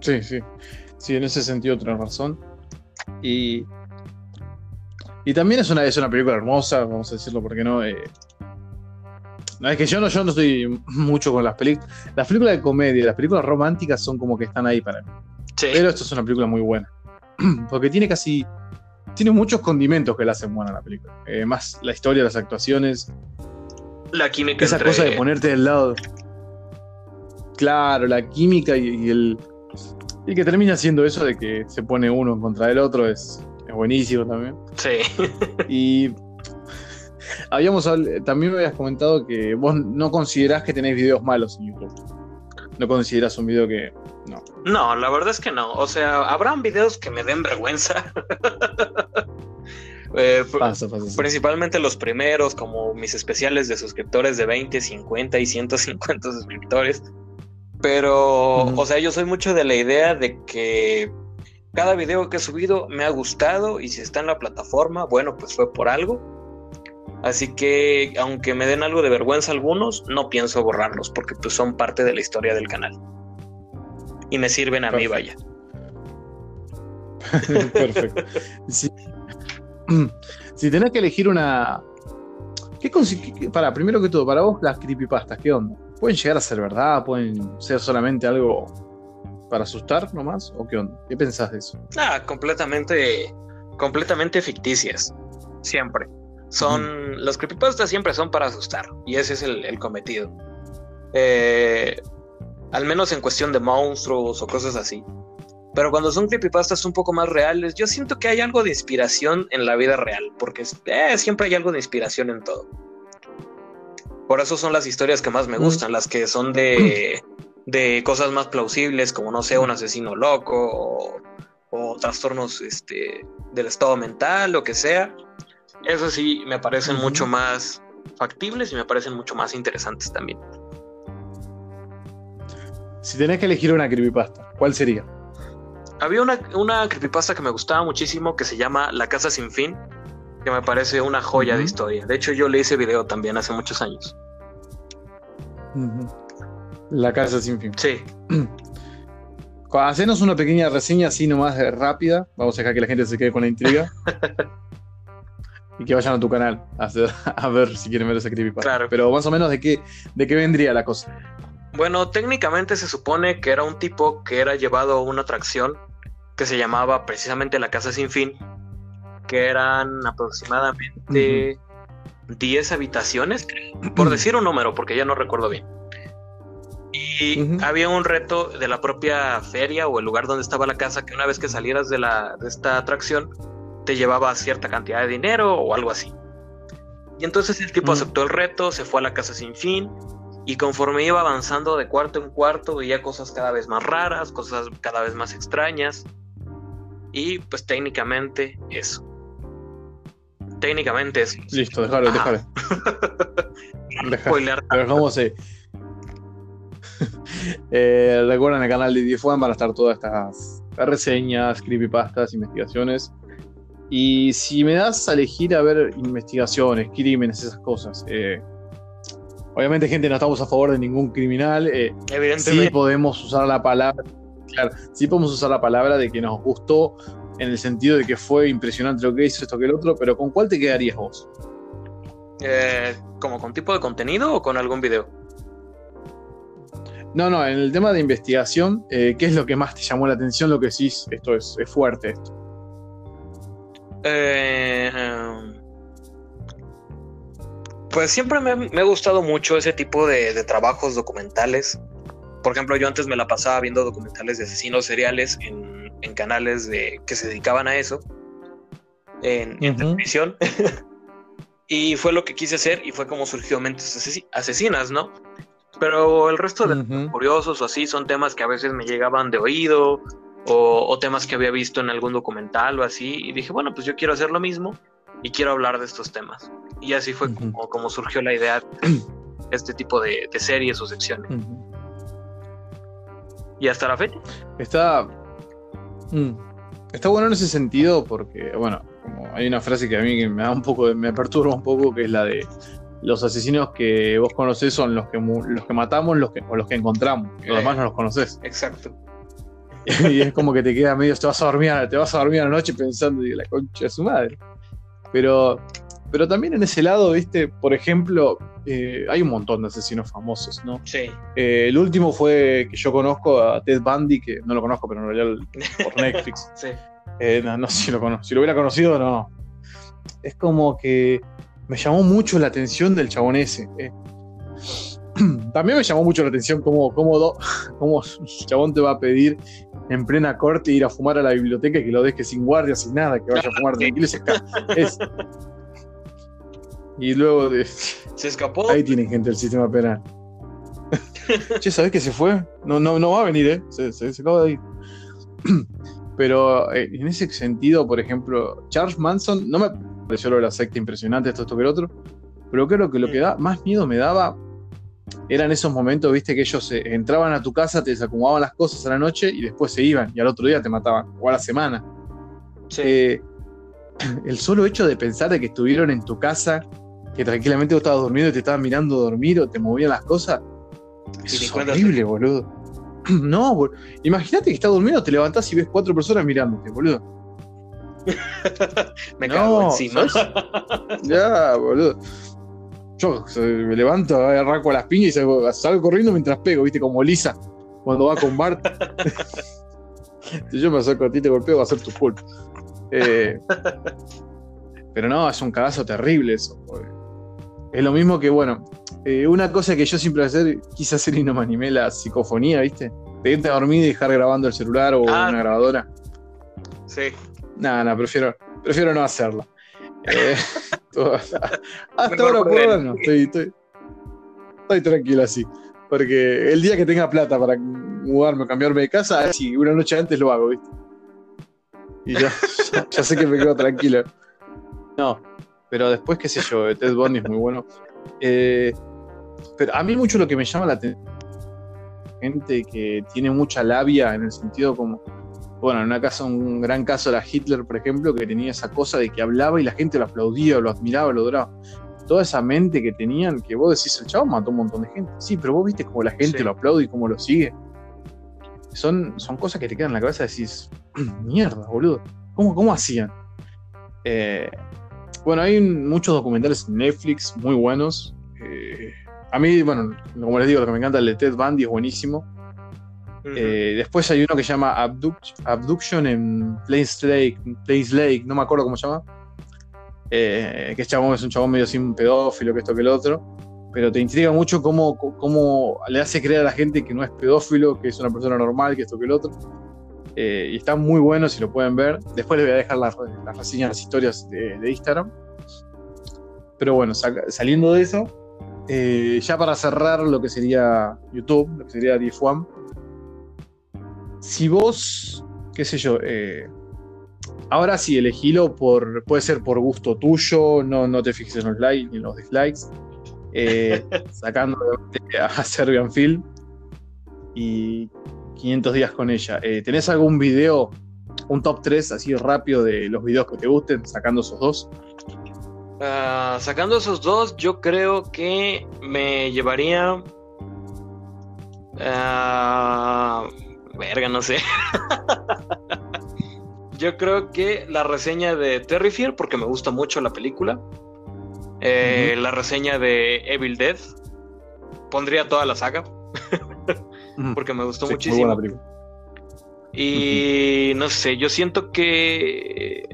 Sí, sí, sí, en ese sentido tienes razón. Y, y también es una, es una película hermosa, vamos a decirlo porque no. Eh, no, es que yo no, yo no estoy mucho con las películas. Las películas de comedia, las películas románticas son como que están ahí para mí. Pero esto es una película muy buena. Porque tiene casi. Tiene muchos condimentos que la hacen buena la película. Eh, más la historia, las actuaciones. La química. Esa cosa de ponerte del lado. Claro, la química y, el. Y que termina siendo eso de que se pone uno en contra del otro es, es buenísimo también. Sí. y Habíamos también me habías comentado que vos no considerás que tenéis videos malos en YouTube. No consideras un video que. No. No, la verdad es que no. O sea, habrán videos que me den vergüenza. Eh, principalmente los primeros, como mis especiales de suscriptores de 20, 50 y 150 suscriptores. Pero, o sea, yo soy mucho de la idea de que cada video que he subido me ha gustado y si está en la plataforma, bueno, pues fue por algo. Así que, aunque me den algo de vergüenza algunos, no pienso borrarlos porque pues son parte de la historia del canal. Y me sirven a mí, vaya. Perfecto. Si, tenés que elegir una. ¿Qué, para, primero que todo, para vos, las creepypastas, ¿qué onda? ¿Pueden llegar a ser verdad? ¿Pueden ser solamente algo para asustar nomás? ¿O qué onda? ¿Qué pensás de eso? Ah, completamente. completamente ficticias. Siempre. Son. Los creepypastas siempre son para asustar. Y ese es el, cometido. Eh, al menos en cuestión de monstruos o cosas así. Pero cuando son creepypastas un poco más reales, yo siento que hay algo de inspiración en la vida real, porque eh, siempre hay algo de inspiración en todo. Por eso son las historias que más me gustan, las que son de, de cosas más plausibles, como no sé, un asesino loco o, trastornos este, del estado mental, lo que sea. Eso sí, me parecen mucho más factibles y me parecen mucho más interesantes también. Si tenés que elegir una creepypasta, ¿cuál sería? Había una, una creepypasta que me gustaba muchísimo que se llama La Casa Sin Fin, que me parece una joya de historia. De hecho, yo le hice video también hace muchos años. La Casa Sin Fin. Sí. Hacenos una pequeña reseña así nomás rápida. Vamos a dejar que la gente se quede con la intriga. y que vayan a tu canal a, ver si quieren ver esa creepypasta. Claro. Pero más o menos de qué, de qué vendría la cosa. Bueno, técnicamente se supone que era un tipo que era llevado a una atracción que se llamaba precisamente La Casa Sin Fin, que eran aproximadamente 10 habitaciones, por decir un número, porque ya no recuerdo bien. Y había un reto de la propia feria o el lugar donde estaba la casa que una vez que salieras de, la, de esta atracción te llevaba cierta cantidad de dinero o algo así. Y entonces el tipo aceptó el reto, se fue a la casa sin fin y conforme iba avanzando de cuarto en cuarto veía cosas cada vez más raras, cosas cada vez más extrañas. Y pues técnicamente eso. Técnicamente eso. Listo, déjalo, déjalo. Pero cómo se. eh, recuerden el canal de DFON van a estar todas estas reseñas, creepypastas, investigaciones. Y si me das a elegir a ver investigaciones, crímenes, esas cosas, eh, obviamente, gente, no estamos a favor de ningún criminal. Eh, Evidentemente. Sí podemos usar la palabra Claro, sí podemos usar la palabra de que nos gustó en el sentido de que fue impresionante lo que hizo esto que el otro, pero ¿con cuál te quedarías vos? Eh, ¿Como con tipo de contenido o con algún video? No, no, en el tema de investigación, ¿qué es lo que más te llamó la atención? Lo que decís, esto es, fuerte esto. Eh, pues siempre me, ha gustado mucho ese tipo de trabajos documentales por ejemplo, yo antes me la pasaba viendo documentales de asesinos seriales en, canales de, que se dedicaban a eso, en, televisión. y fue lo que quise hacer y fue como surgió Mentes Asesinas, ¿no? Pero el resto de curiosos o así son temas que a veces me llegaban de oído o, temas que había visto en algún documental o así. Y dije, bueno, pues yo quiero hacer lo mismo y quiero hablar de estos temas. Y así fue como, surgió la idea de este tipo de, series o secciones. ¿Y hasta la fecha? Está. Mm, está bueno en ese sentido porque, bueno, como hay una frase que a mí me da un poco, me perturba un poco, que es la de los asesinos que vos conocés son los que los que matamos los que, o los que encontramos. Los demás no los conoces. Exacto. y es como que te queda medio, te vas a dormir, te vas a dormir a la noche pensando en la concha de su madre. Pero pero también en ese lado, viste, por ejemplo, eh, hay un montón de asesinos famosos, ¿no? Sí. Eh, el último fue que yo conozco a Ted Bundy, que no lo conozco, pero en realidad por Netflix. sí. Eh, no, sé si lo conozco. Si lo hubiera conocido, no. Es como que me llamó mucho la atención del chabón ese. También me llamó mucho la atención cómo, cómo, cómo chabón te va a pedir en plena corte ir a fumar a la biblioteca y que lo deje sin guardia, sin nada, que vaya a fumar tranquilo. Es, y luego de. Se escapó. Ahí tienen gente del sistema penal. che, ¿sabes que se fue? No, no, no va a venir, ¿eh? Se, se, acaba de ir. Pero eh, en ese sentido, por ejemplo, Charles Manson, no me, pareció lo de la secta impresionante, esto, esto que el otro. Pero creo que lo que da, más miedo me daba eran esos momentos, viste, que ellos eh, entraban a tu casa, te desacomodaban las cosas a la noche y después se iban y al otro día te mataban, o a la semana. Eh, el solo hecho de pensar de que estuvieron en tu casa, que tranquilamente vos estabas durmiendo y te estaban mirando dormir o te movían las cosas, es horrible, boludo. No, boludo. imagínate que estás durmiendo, te levantás y ves cuatro personas mirándote, boludo. me cago encima. ya, boludo. Yo me levanto, arranco a las piñas y salgo, corriendo mientras pego, viste, como Lisa, cuando va con Bart. si yo me acerco a ti te golpeo, va a ser tu culpa. Eh, pero no, es un cagazo terrible eso. Es lo mismo que, bueno, eh, una cosa que yo siempre hacer, quise hacer y no me animé, la psicofonía, ¿viste? Pedirte a dormir y dejar grabando el celular o ah. una grabadora. Sí. Nada, no, prefiero, prefiero no hacerla. Eh, hasta ahora por ahora no, estoy, estoy, estoy, tranquilo así. Porque el día que tenga plata para mudarme o cambiarme de casa, así una noche antes lo hago, ¿viste? Y ya, ya, sé que me quedo tranquilo. No, pero después, qué sé yo, Ted Bundy es muy bueno. Eh, pero a mí mucho lo que me llama la atención gente que tiene mucha labia en el sentido como bueno, en una casa, un gran caso era Hitler, por ejemplo, que tenía esa cosa de que hablaba y la gente lo aplaudía, lo admiraba, lo adoraba. Toda esa mente que tenían, que vos decís, el chavo mató un montón de gente. Sí, pero vos viste cómo la gente lo aplaude y cómo lo sigue. Son, son cosas que te quedan en la cabeza y decís, mierda, boludo. ¿Cómo, cómo hacían? Eh, bueno, hay muchos documentales en Netflix muy buenos. Eh, a mí, bueno, como les digo, lo que me encanta el de Ted Bundy es buenísimo. Eh, después hay uno que se llama Abduction en Place Lake, Place Lake, no me acuerdo cómo se llama. Eh, que es, chabón, es un chabón medio sin pedófilo, que esto que el otro. Pero te intriga mucho cómo, cómo, le hace creer a la gente que no es pedófilo, que es una persona normal, que esto que el otro. Eh, y está muy bueno si lo pueden ver. Después les voy a dejar las, reseñas, las historias de, Instagram. Pero bueno, saliendo de eso, ya para cerrar lo que sería YouTube, lo que sería DF1, si vos, qué sé yo, eh, ahora sí, elegilo por, puede ser por gusto tuyo, no, no te fijes en los likes ni en los dislikes, eh, sacando a Serbian Film y 500 días con ella. Eh, ¿Tenés algún video, un top 3 así rápido de los videos que te gusten, sacando esos dos? Ah, sacando esos dos, yo creo que me llevaría... Uh, Verga, no sé. Yo creo que la reseña de Terrifier, porque me gusta mucho la película. Eh, la reseña de Evil Dead. Pondría toda la saga. porque me gustó muchísimo. Y no sé, yo siento que.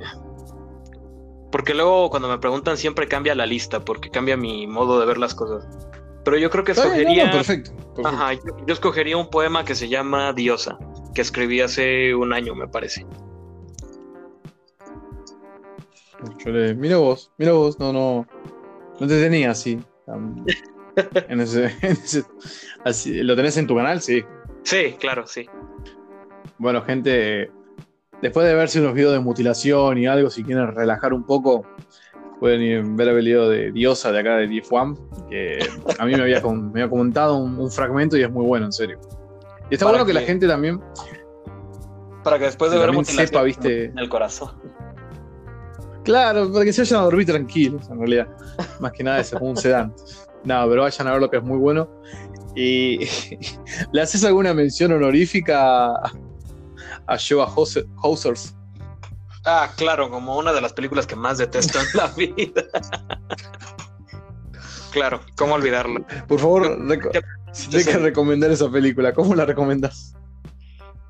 Porque luego cuando me preguntan siempre cambia la lista, porque cambia mi modo de ver las cosas. Pero yo creo que escogería. perfecto, Ajá, yo, escogería un poema que se llama Diosa, que escribí hace un año, me parece. Mira vos, mira vos, no, no. No te tenía así. en ese, así, ¿Lo tenés en tu canal? Sí. Sí, claro, sí. Bueno, gente, después de verse unos videos de mutilación y algo, si quieren relajar un poco, pueden ver el video de Diosa de acá de DF1, que a mí me había, comentado un, fragmento y es muy bueno, en serio. Y está bueno que, la gente también. Para que después de ver sepa, viste. En el corazón. Claro, para que se vayan a dormir tranquilos, en realidad. Más que nada, es como un sedante. No, pero vayan a ver lo que es muy bueno. Y le haces alguna mención honorífica a, a Joa Hausers Ah, claro, como una de las películas que más detesto en la vida. claro, ¿cómo olvidarlo? Por favor, deja recomendar esa película. ¿Cómo la recomendas?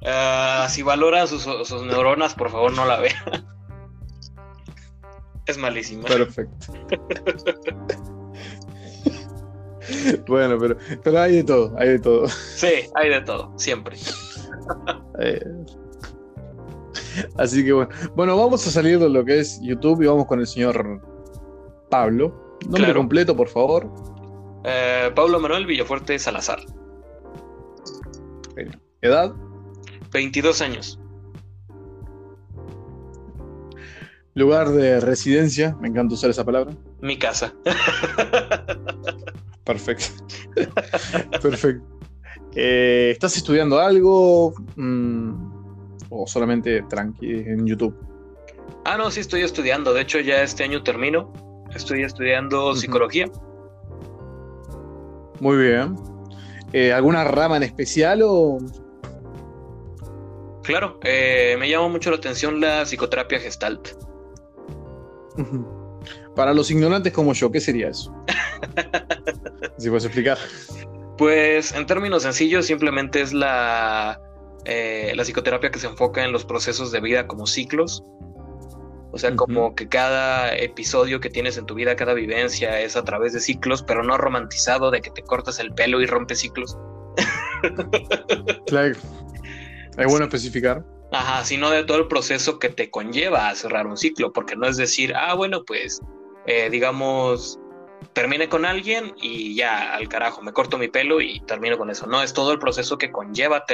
Ah, si valoran sus, neuronas, por favor no la vean. es malísima. Perfecto. bueno, pero, pero hay de todo, hay de todo. Sí, hay de todo, siempre. Así que bueno. Bueno, vamos a salir de lo que es YouTube y vamos con el señor Pablo. Nombre completo, por favor. Eh, Pablo Manuel Villafuerte Salazar. ¿Edad? 22 años. lugar de residencia, me encanta usar esa palabra. Mi casa. Perfecto. Perfecto. Eh, ¿Estás estudiando algo? Mm, ¿O solamente tranqui en YouTube? Ah, no, sí estoy estudiando. De hecho, ya este año termino. Estoy estudiando psicología. Muy bien. Eh, ¿Alguna rama en especial o...? Claro, eh, me llama mucho la atención la psicoterapia gestalt. Para los ignorantes como yo, ¿qué sería eso? si puedes explicar. Pues en términos sencillos, simplemente es la, eh, la psicoterapia que se enfoca en los procesos de vida como ciclos. O sea, como que cada episodio que tienes en tu vida, cada vivencia es a través de ciclos, pero no romantizado de que te cortas el pelo y rompes ciclos. claro. Es bueno especificar. Ajá, sino de todo el proceso que te conlleva a cerrar un ciclo, porque no es decir, ah, bueno, pues, eh, digamos, termine con alguien y ya, al carajo, me corto mi pelo y termino con eso. No, es todo el proceso que conlleva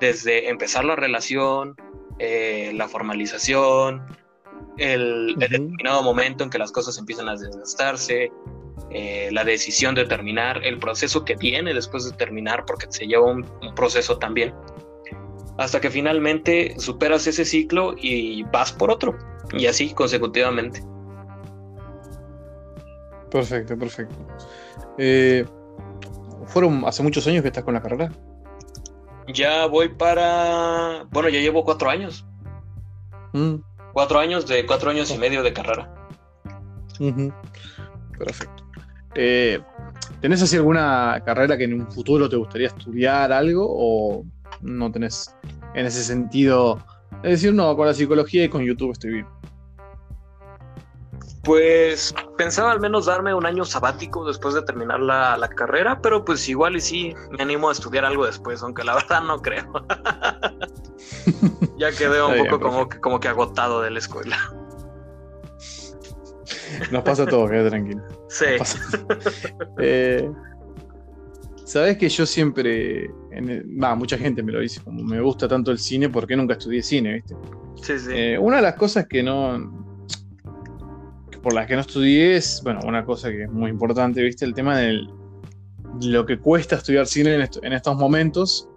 desde empezar la relación, eh, la formalización, el, determinado momento en que las cosas empiezan a desgastarse, eh, la decisión de terminar, el proceso que viene después de terminar, porque se lleva un, proceso también, hasta que finalmente superas ese ciclo y vas por otro, y así consecutivamente. Perfecto, perfecto. Eh, ¿Fueron hace muchos años que estás con la carrera? Ya voy para. Bueno, ya llevo cuatro años. Mm. Cuatro años de cuatro años y medio de carrera. Perfecto. Eh, ¿Tenés así alguna carrera que en un futuro te gustaría estudiar algo o no tenés en ese sentido? Es decir, no, con la psicología y con YouTube estoy bien. Pues pensaba al menos darme un año sabático después de terminar la, carrera, pero pues igual y sí, me animo a estudiar algo después, aunque la verdad no creo. ya quedé un poco como que, como que agotado de la escuela. Nos pasa todo, quédate tranquilo. Sí. Eh, Sabes que yo siempre, va, mucha gente me lo dice, como me gusta tanto el cine, ¿por qué nunca estudié cine, viste? Sí, sí. Eh, una de las cosas que no, por las que no estudié es, bueno, una cosa que es muy importante, ¿viste? El tema de lo que cuesta estudiar cine en, estos momentos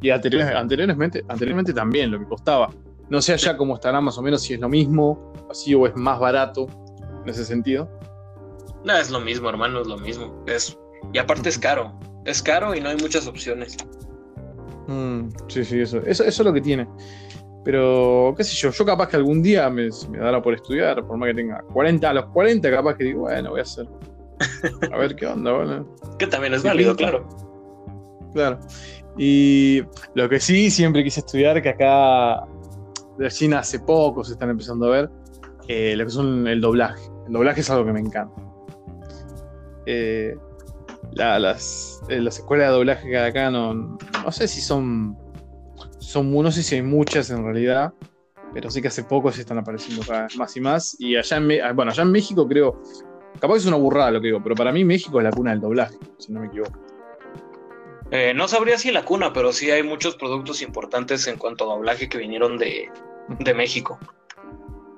y anteriormente, anteriormente también, lo que costaba. No sé allá cómo estará más o menos, si es lo mismo, así o es más barato en ese sentido. No, es lo mismo, hermano, es lo mismo. Es, y aparte es caro. Es caro y no hay muchas opciones. Mm, sí, sí, eso, eso, eso es lo que tiene. Pero, qué sé yo, yo capaz que algún día me, me dará por estudiar, por más que tenga 40, a los 40 capaz que digo, bueno, voy a hacer. A ver qué onda, bueno. Que también es válido, claro. Claro. Y lo que sí siempre quise estudiar, que acá recién hace poco se están empezando a ver, eh, lo que son el doblaje. El doblaje es algo que me encanta. Eh, las, eh, las escuelas de doblaje que acá no, no sé si son son, no sé si hay muchas en realidad, pero sí que hace poco se están apareciendo más y más. Y allá en, ah, bueno, allá en México creo, capaz es una burrada lo que digo, pero para mí México es la cuna del doblaje, si no me equivoco. Eh, no sabría si la cuna, pero sí hay muchos productos importantes en cuanto a doblaje que vinieron de, México.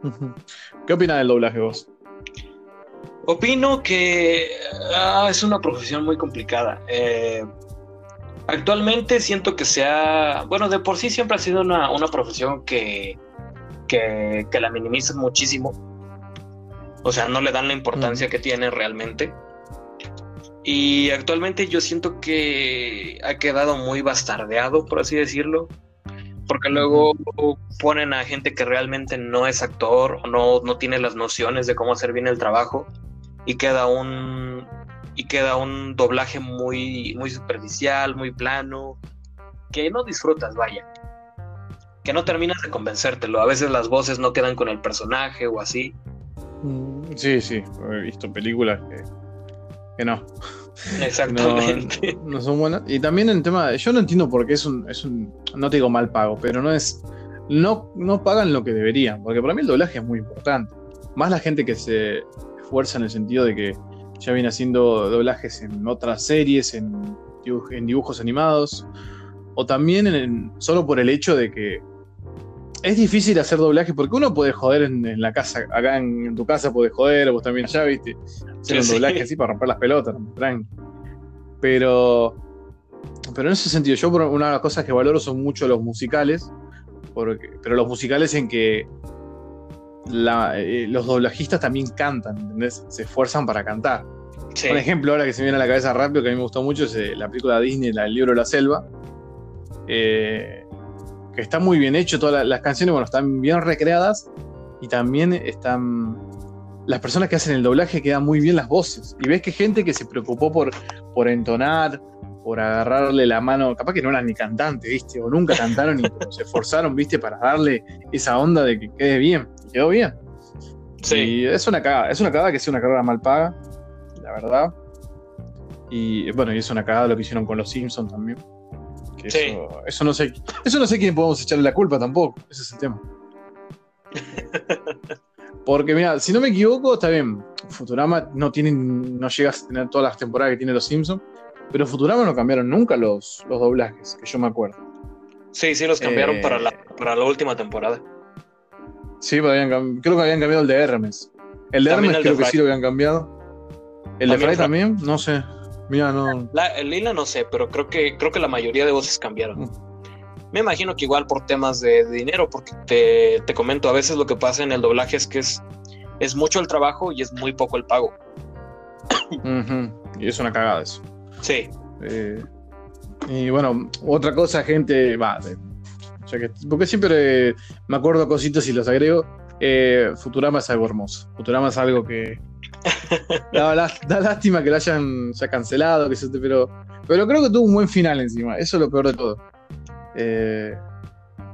¿Qué opinas del doblaje vos? Opino que ah, es una profesión muy complicada. Eh, Actualmente siento que sea, bueno, de por sí siempre ha sido una, profesión que, que, la minimizan muchísimo. O sea, no le dan la importancia que tiene realmente. Y actualmente yo siento que ha quedado muy bastardeado, por así decirlo. Porque luego ponen a gente que realmente no es actor o no, no tiene las nociones de cómo hacer bien el trabajo. Y queda un, y queda un doblaje muy, muy superficial, muy plano, que no disfrutas, vaya. Que no terminas de convencértelo. A veces las voces no quedan con el personaje o así. Mm, sí, sí, he visto películas que, no. Exactamente. No, son buenas. Y también el tema, yo no entiendo por qué es un, es un, no te digo mal pago, pero no es, no, no pagan lo que deberían, porque para mí el doblaje es muy importante. Más la gente que se esfuerza en el sentido de que ya viene haciendo doblajes en otras series, en, dibujos animados, o también en, solo por el hecho de que es difícil hacer doblaje porque uno puede joder en, la casa, acá en, tu casa puedes joder, vos también allá, viste, hacer un doblaje así para romper las pelotas, tranqui. Pero, pero en ese sentido, yo una de las cosas que valoro son mucho los musicales, porque, pero los musicales en que eh, los doblajistas también cantan, ¿entendés? Se esfuerzan para cantar. Por ejemplo, ahora que se me viene a la cabeza rápido, que a mí me gustó mucho, es eh, la película de Disney, El libro de la selva. Eh, que está muy bien hecho, todas las canciones, bueno, están bien recreadas y también están. Las personas que hacen el doblaje quedan muy bien las voces. Y ves que gente que se preocupó por, por entonar, por agarrarle la mano, capaz que no eran ni cantantes, ¿viste? O nunca cantaron y se esforzaron, ¿viste? Para darle esa onda de que quede bien. quedó bien. Sí. Y es una cagada, es una cagada que sea una carrera mal paga, la verdad. Y bueno, y es una cagada lo que hicieron con los Simpsons también. eso, no sé, eso no sé quién podemos echarle la culpa tampoco, ese es el tema. Porque mira, si no me equivoco, está bien. Futurama no tiene, no llega a tener todas las temporadas que tiene los Simpsons, pero Futurama no cambiaron nunca los, los doblajes, que yo me acuerdo. Sí, sí, los cambiaron eh, para, la, para la última temporada. Sí, creo que habían cambiado el de Hermes. El de Hermes creo que sí lo habían cambiado. ¿El de Fry también? No sé. Mira, no. el Lila no sé, pero creo que, creo que la mayoría de voces cambiaron. Mm. Me imagino que igual por temas de, dinero, porque te, te, comento, a veces lo que pasa en el doblaje es que es, es mucho el trabajo y es muy poco el pago. Y es una cagada eso. Sí. Eh, y bueno, otra cosa, gente, va, porque siempre me acuerdo cositas y los agrego. Eh, Futurama es algo hermoso. Futurama es algo que. da, lástima que lo hayan ya cancelado, que pero, pero creo que tuvo un buen final encima. Eso es lo peor de todo. Eh,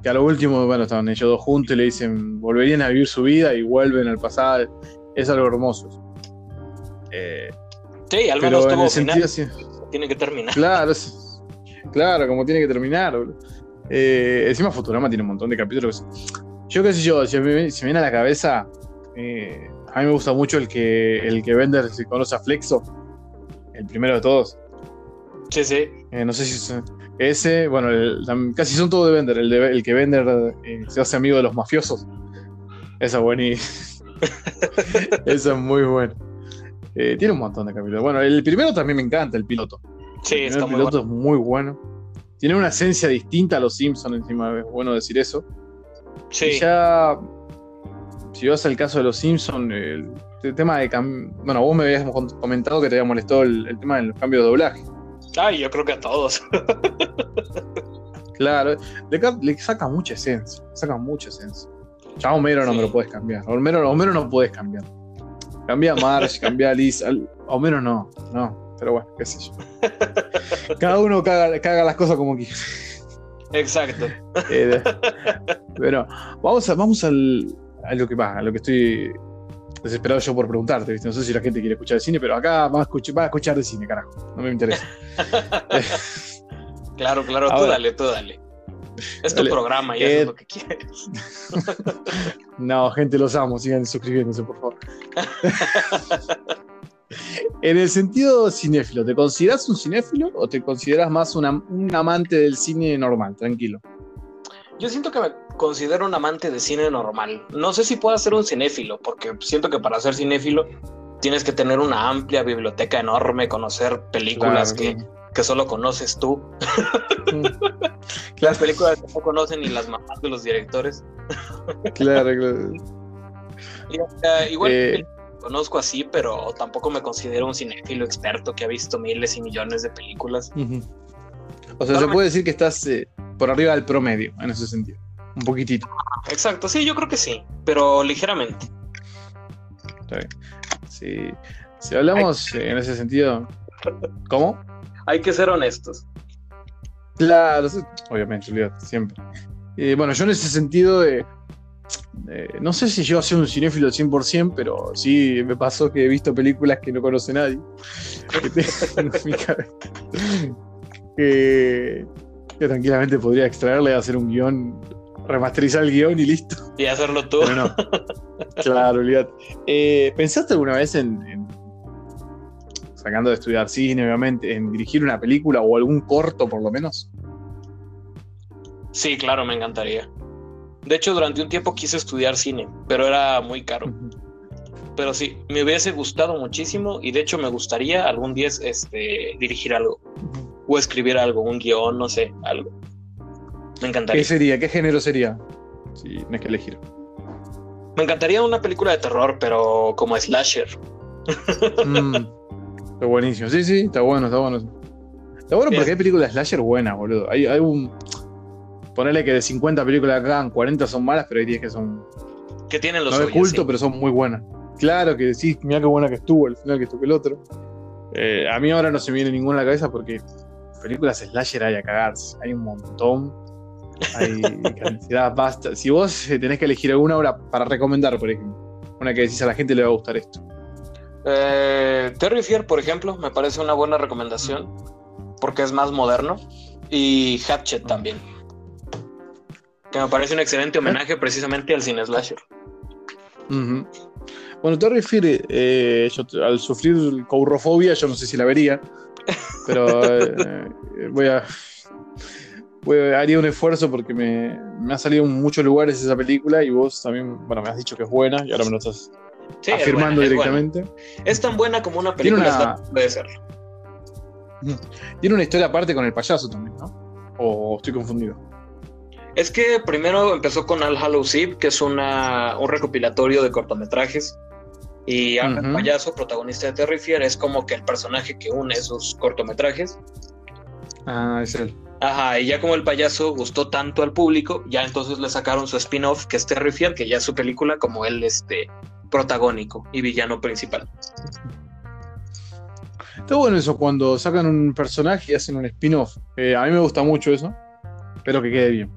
que a lo último, bueno, estaban ellos dos juntos y le dicen, volverían a vivir su vida y vuelven al pasado. Es algo hermoso. sí, al menos tuvo final tiene que terminar. Claro, claro, como tiene que terminar. Eh, encima Futurama tiene un montón de capítulos. Yo qué sé yo, si me, viene a la cabeza, eh, a mí me gusta mucho el que el que Bender se conoce a Flexo, el primero de todos. Sí, sí. Eh, no sé si ese, bueno, casi son todos de Bender. El, el que Bender se hace amigo de los mafiosos. Esa es buenísima. Esa es muy buena. Eh, tiene un montón de capítulos. Bueno, el primero también me encanta, el piloto. Sí, el, piloto es muy bueno. Tiene una esencia distinta a los Simpsons, encima es bueno decir eso. Sí. Y ya, si vas al caso de los Simpsons, el, tema de. Bueno, vos me habías comentado que te había molestado el, tema del cambio de doblaje. Ay, yo creo que a todos. claro, le, saca mucha esencia. Saca mucha esencia. Ya Homero no me lo puedes cambiar. Homero, Homero no puedes cambiar. Cambia a Marge, cambia a Liz. o menos no, no. Pero bueno, qué sé yo. Cada uno caga, las cosas como quiere. Exacto. Eh, pero vamos a, vamos al, a lo que va, a lo que estoy desesperado yo por preguntarte, ¿viste? No sé si la gente quiere escuchar de cine, pero acá va a escuchar, va a escuchar de cine, carajo. No me interesa. claro, claro, tú dale, tú dale. Es tu programa y es eh, lo que quieres. no, gente, los amo. Sigan suscribiéndose, por favor. en el sentido cinéfilo, ¿te consideras un cinéfilo o te consideras más un amante del cine normal? Tranquilo. Yo siento que me considero un amante de cine normal. No sé si puedo ser un cinéfilo, porque siento que para ser cinéfilo tienes que tener una amplia biblioteca enorme, conocer películas que que solo conoces tú. Mm. Las películas que no conocen ni las mamás de los directores. claro, claro. igual eh, conozco así, pero tampoco me considero un cinéfilo experto que ha visto miles y millones de películas. O sea, se puede decir que estás eh, por arriba del promedio en ese sentido. Un poquitito. Exacto, sí, yo creo que sí, pero ligeramente. Está bien. Sí. Si hablamos en ese sentido. ¿Cómo? Hay que ser honestos. Claro, obviamente, siempre. Eh, bueno, yo en ese sentido de, no sé si yo soy un cinéfilo al 100%, pero sí me pasó que he visto películas que no conoce nadie. que, que, tranquilamente podría extraerle, hacer un guion, remasterizar el guion y listo. Y hacerlo tú. Claro, olvídate. Eh, ¿Pensaste alguna vez en sacando de estudiar cine, obviamente, en dirigir una película o algún corto por lo menos? Sí, claro, me encantaría. De hecho, durante un tiempo quise estudiar cine, pero era muy caro. Pero sí, me hubiese gustado muchísimo y de hecho me gustaría algún día este, dirigir algo o escribir algo, un guion, no sé, algo. Me encantaría. ¿Qué sería? ¿Qué género sería? Si tienes que elegir. Me encantaría una película de terror, pero como slasher. Mm, está buenísimo. Sí, sí, está bueno, está bueno. Está bueno porque hay películas slasher buenas, boludo. Hay, hay un. Ponerle que de 50 películas acá, 40 son malas, pero hay 10 que son. Que tienen los No de culto, pero son muy buenas. Claro que decís, mira qué buena que estuvo, al final que estuvo el otro. Eh, a mí ahora no se me viene ninguna a la cabeza porque películas slasher hay a cagarse. Hay un montón. Hay cantidad, basta. Si vos eh, tenés que elegir alguna obra para recomendar, por ejemplo, una que decís a la gente le va a gustar esto. Eh, Terry Fier, por ejemplo, me parece una buena recomendación porque es más moderno. Y Hatchet también. Que me parece un excelente homenaje precisamente al cine slasher. Bueno, Terry Fier, eh, al sufrir courrofobia, yo no sé si la vería. Pero eh, voy a. haría un esfuerzo porque me, ha salido en muchos lugares esa película y vos también, bueno, me has dicho que es buena y ahora me lo estás afirmando directamente. Es, tan buena como una película puede ser. Tiene una historia aparte con el payaso también, ¿no? ¿O estoy confundido? Es que primero empezó con Al Hallow Eve, que es una, un recopilatorio de cortometrajes. Y Al Payaso, protagonista de Terry Fier, es como que el personaje que une esos cortometrajes. Ah, es él. Ajá, y ya como el payaso gustó tanto al público, ya entonces le sacaron su spin-off, que es Terry Fier, que ya es su película como él, este, protagónico y villano principal. Está bueno eso, cuando sacan un personaje y hacen un spin-off. Eh, a mí me gusta mucho eso, pero que quede bien,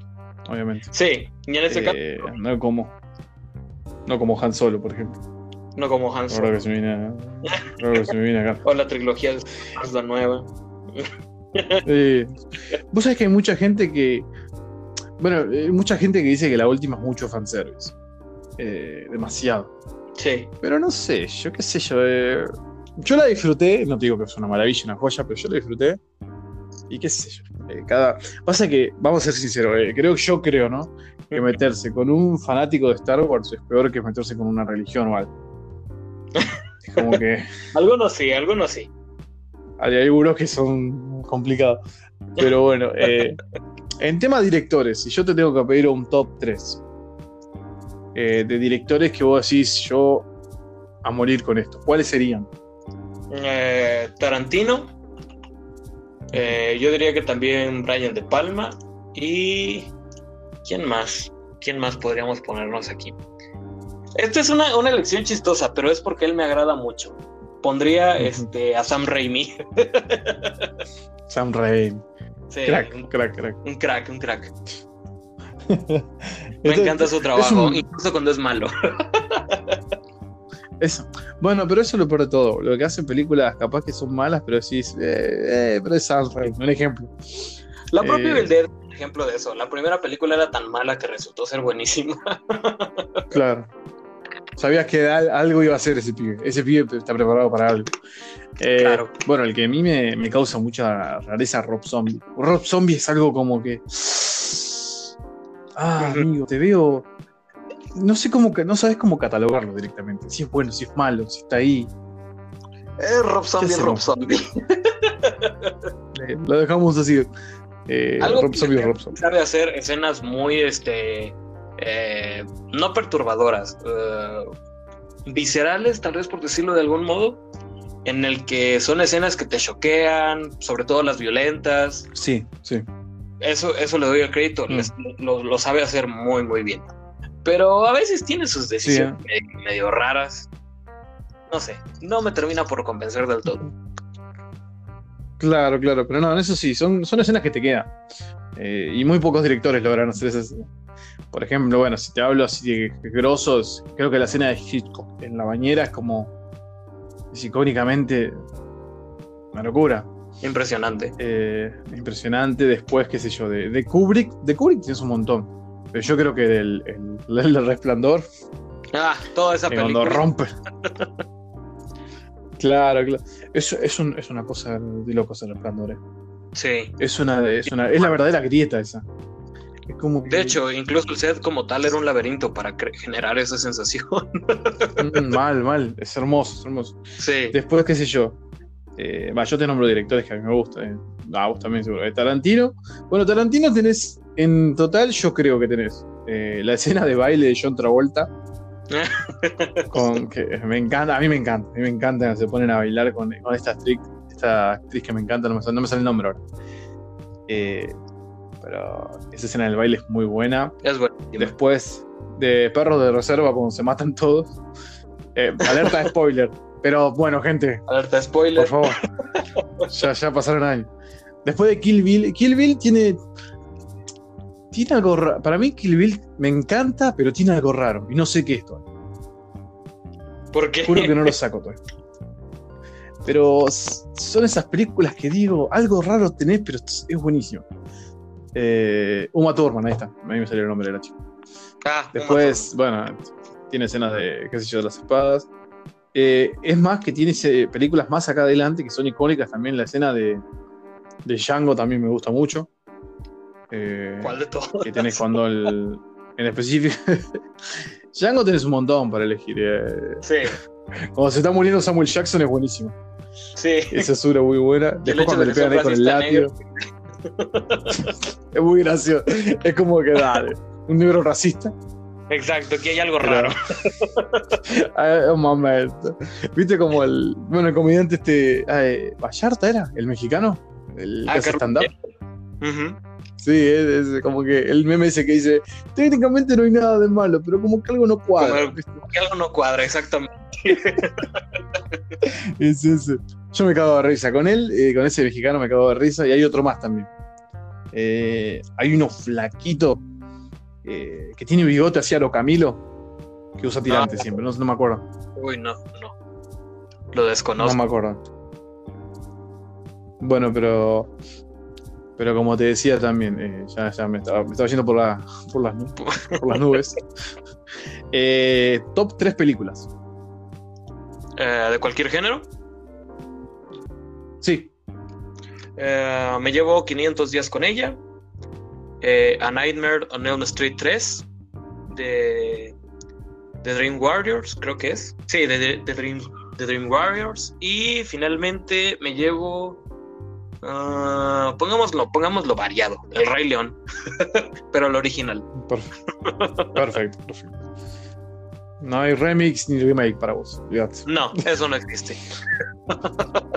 obviamente. Sí, y en ese caso. Eh, no como. No como Han Solo, por ejemplo. No como Han Solo. que se me viene, que se me viene acá. o la trilogía es la nueva. Vos sabés que hay mucha gente que. Bueno, hay mucha gente que dice que la última es mucho fanservice. Eh, demasiado. Sí. Pero no sé, yo qué sé yo. Eh, yo la disfruté, no te digo que es una maravilla, una joya, pero yo la disfruté. Y qué sé yo. Eh, cada... Pasa que, vamos a ser sinceros, eh, creo yo creo, ¿no? Que meterse con un fanático de Star Wars es peor que meterse con una religión o algo. Es como que. algunos sí, algunos sí. Hay algunos que son complicados. Pero bueno, eh, en tema directores, si yo te tengo que pedir un top 3 de directores que vos decís yo a morir con esto, ¿cuáles serían? Eh, Tarantino. Eh, yo diría que también Brian De Palma. Y. ¿Quién más? ¿Quién más podríamos ponernos aquí? Esta es una, elección chistosa, pero es porque él me agrada mucho. Pondría este, a Sam Raimi. Sam Raimi. crack, un, crack, crack. Un crack, un crack. Me encanta su trabajo, incluso cuando es malo. Eso. Bueno, pero eso es lo peor de todo. Lo que hacen películas capaz que son malas, pero sí, eh, eh, pero es un ejemplo. La propia eh, es un ejemplo de eso. La primera película era tan mala que resultó ser buenísima. claro. Sabías que algo iba a ser ese pibe. Ese pibe está preparado para algo. Eh, claro. Bueno, el que a mí me, me causa mucha rareza Rob Zombie. Rob Zombie es algo como que. Ah, amigo, te veo no sé cómo, no sabes cómo catalogarlo directamente. Si es bueno, si es malo, si está ahí. Es Rob Zombie, Rob Zombie. Lo dejamos así. Eh, Rob Zombie, Rob Zombie. Sabe hacer escenas muy, este, eh, no perturbadoras, eh, viscerales, tal vez por decirlo de algún modo, en el que son escenas que te choquean, sobre todo las violentas. Sí, sí. Eso, eso le doy el crédito, mm. lo sabe hacer muy, muy bien. Pero a veces tiene sus decisiones medio, raras. No sé, no me termina por convencer del todo. Claro, claro, pero no, en eso sí, son, son escenas que te quedan. Eh, y muy pocos directores logran hacer esas. Por ejemplo, bueno, si te hablo así de grosos, creo que la escena de Hitchcock en la bañera es como. Es icónicamente. Una locura. Impresionante. Eh, impresionante. Después, qué sé yo, de, de Kubrick. De Kubrick tienes un montón. Pero yo creo que del el, resplandor. Ah, toda esa película. Cuando rompe. claro, claro. Es, es, un, es una cosa de locos el resplandor. Eh. Sí. Es una, es una. Es la verdadera grieta esa. Es como que- De hecho, incluso el set como tal era un laberinto para generar esa sensación. Mm, mal, mal. Es hermoso, es hermoso. sí. Después, qué sé yo. Eh, yo te nombro directores que a mí me gustan. Eh. A vos también seguro. Eh, Tarantino. Bueno, Tarantino tenés, en total, yo creo que tenés eh, la escena de baile de John Travolta. con que me encanta, a mí me encanta, a mí me encanta cuando se ponen a bailar con, con esta, actriz, esta actriz que me encanta, no me, sale, no me sale el nombre ahora. Pero esa escena del baile es muy buena. Es. Después de Perros de Reserva, cuando se matan todos. Alerta de spoiler. Pero bueno, gente, Alerta spoiler. por favor. ya, ya pasaron años. Después de Kill Bill, Kill Bill tiene. Tiene algo raro. Para mí, Kill Bill me encanta, pero tiene algo raro. Y no sé qué es todavía. ¿Por qué? Juro que no lo saco todavía. Pero son esas películas que digo, algo raro tenés, pero es es buenísimo. Eh, Uma Thurman, ahí está. A mí me salió el nombre de la chica. Ah, Después, bueno, tiene escenas de, qué sé yo, de las espadas. Eh, es más que tiene eh, películas más acá adelante que son icónicas también. La escena de, de Django también me gusta mucho. Eh, ¿Cuál de todos? que tenés cuando el. En específico. Django tenés un montón para elegir. Sí, Cuando se está muriendo Samuel Jackson es buenísimo. sí. Esa es una muy buena. Después cuando de le pegan ahí con el látigo. es muy gracioso. Es como que dale. Un negro racista. Exacto, aquí hay algo Pero- raro. Ay, un momento. ¿Viste como el. Bueno, el comediante este. eh, Vallarta era, el mexicano. El Ah, que stand-up. Sí, es, es como que el meme ese que dice: técnicamente no hay nada de malo, pero como que algo no cuadra. Como-. Que algo no cuadra, exactamente. Es ese. Yo me cago de risa. Con él, eh, con ese mexicano me cago de risa. Y hay otro más también. Eh, hay uno flaquito eh, que tiene bigote hacia lo Camilo. Que usa tirante Ah. siempre. No, no me acuerdo. Uy, no, no. Lo No desconozco. me acuerdo. Bueno, pero. Pero como te decía también, eh, ya, ya me, estaba, me estaba yendo por, la, por, las, nu- por las nubes. Eh, top 3 películas. ¿De cualquier género? Sí. Me llevo 500 días con ella. Eh, A Nightmare on Elm Street 3. De, Dream Warriors, creo que es. Sí, de, de- de Dream, Warriors. Y finalmente me llevo. pongámoslo, pongámoslo variado. El Rey León. Pero el original. Perfecto. Perfecto, perfecto. No hay remix ni remake para vos. olvidate. No, eso no existe.